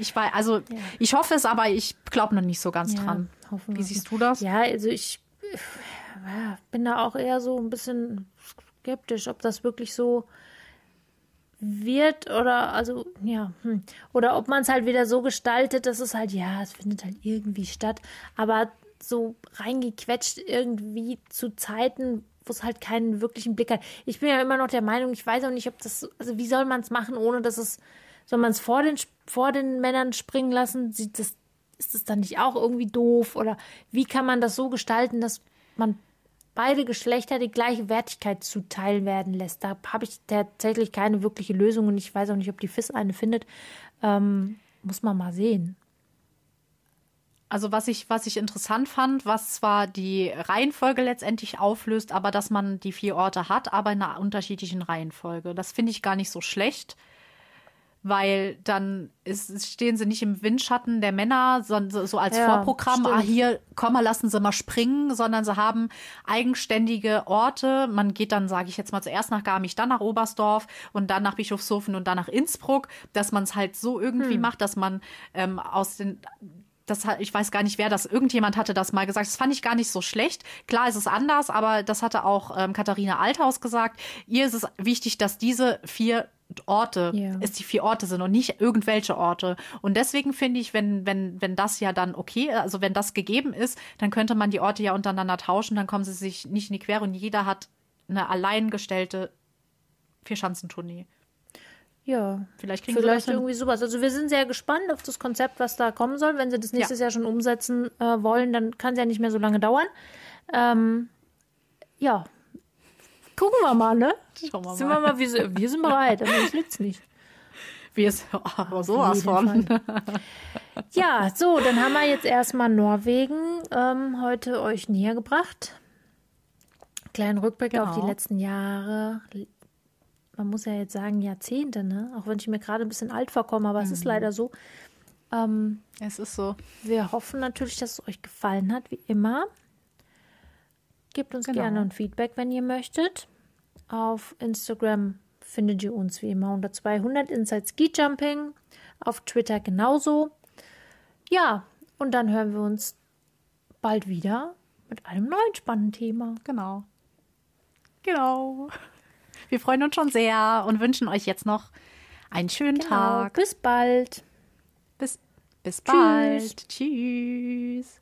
ich weiß, also ich hoffe es, aber ich glaube noch nicht so ganz Ja, dran. hoffen Wie siehst du das? Ja, also ich ja, bin da auch eher so ein bisschen skeptisch, ob das wirklich so wird oder also ja hm. oder ob man es halt wieder so gestaltet, dass es halt ja, es findet halt irgendwie statt, aber so reingequetscht irgendwie zu Zeiten, wo es halt keinen wirklichen Blick hat. Ich bin ja immer noch der Meinung, ich weiß auch nicht, ob das also wie soll man es machen, ohne dass es soll man es vor den vor den Männern springen lassen? Sieht das ist es dann nicht auch irgendwie doof? Oder wie kann man das so gestalten, dass man beide Geschlechter die gleiche Wertigkeit zuteil werden lässt? Da habe ich tatsächlich keine wirkliche Lösung und ich weiß auch nicht, ob die FIS eine findet. Ähm, muss man mal sehen. Also was ich, was ich interessant fand, was zwar die Reihenfolge letztendlich auflöst, aber dass man die vier Orte hat, aber in einer unterschiedlichen Reihenfolge. Das finde ich gar nicht so schlecht, weil dann ist, stehen sie nicht im Windschatten der Männer, sondern so als Ja, Vorprogramm, ah, stimmt. hier, komm mal, lassen Sie mal springen, sondern sie haben eigenständige Orte. Man geht dann, sage ich jetzt mal, zuerst nach Garmisch, dann nach Oberstdorf und dann nach Bischofshofen und dann nach Innsbruck, dass man es halt so irgendwie Hm. macht, dass man ähm, aus den das ich weiß gar nicht, wer das, irgendjemand hatte das mal gesagt. Das fand ich gar nicht so schlecht. Klar ist es anders, aber das hatte auch ähm, Katharina Althaus gesagt. Ihr ist es wichtig, dass diese vier Orte, Ja. es die vier Orte sind und nicht irgendwelche Orte. Und deswegen finde ich, wenn, wenn, wenn das ja dann okay, also wenn das gegeben ist, dann könnte man die Orte ja untereinander tauschen, dann kommen sie sich nicht in die Quere und jeder hat eine alleingestellte Vierschanzentournee. Ja, Vielleicht kriegen vielleicht hin. irgendwie sowas. Also wir sind sehr gespannt auf das Konzept, was da kommen soll. Wenn sie das nächstes Jahr schon umsetzen äh, wollen, dann kann es ja nicht mehr so lange dauern. Ähm, ja, gucken wir mal, ne? Schauen wir Sind mal. wir mal, wir, sind- wir sind bereit, aber uns liegt's nicht. Wie es, aber sowas von. Ja, so, dann haben wir jetzt erstmal Norwegen ähm, heute euch näher gebracht. Kleinen Rückblick auf die Genau. letzten Jahre. Man muss ja jetzt sagen Jahrzehnte, ne? Auch wenn ich mir gerade ein bisschen alt vorkomme, aber es ist leider so. Ähm, Es ist so. wir hoffen natürlich, dass es euch gefallen hat, wie immer. Gebt uns Genau. gerne ein Feedback, wenn ihr möchtet. Auf Instagram findet ihr uns wie immer unter 200 Inside Ski Jumping. Auf Twitter genauso. Ja, und dann hören wir uns bald wieder mit einem neuen spannenden Thema. Genau. Genau. Wir freuen uns schon sehr und wünschen euch jetzt noch einen schönen Genau. Tag. Bis bald. Bis, bis Tschüss. bald. Tschüss.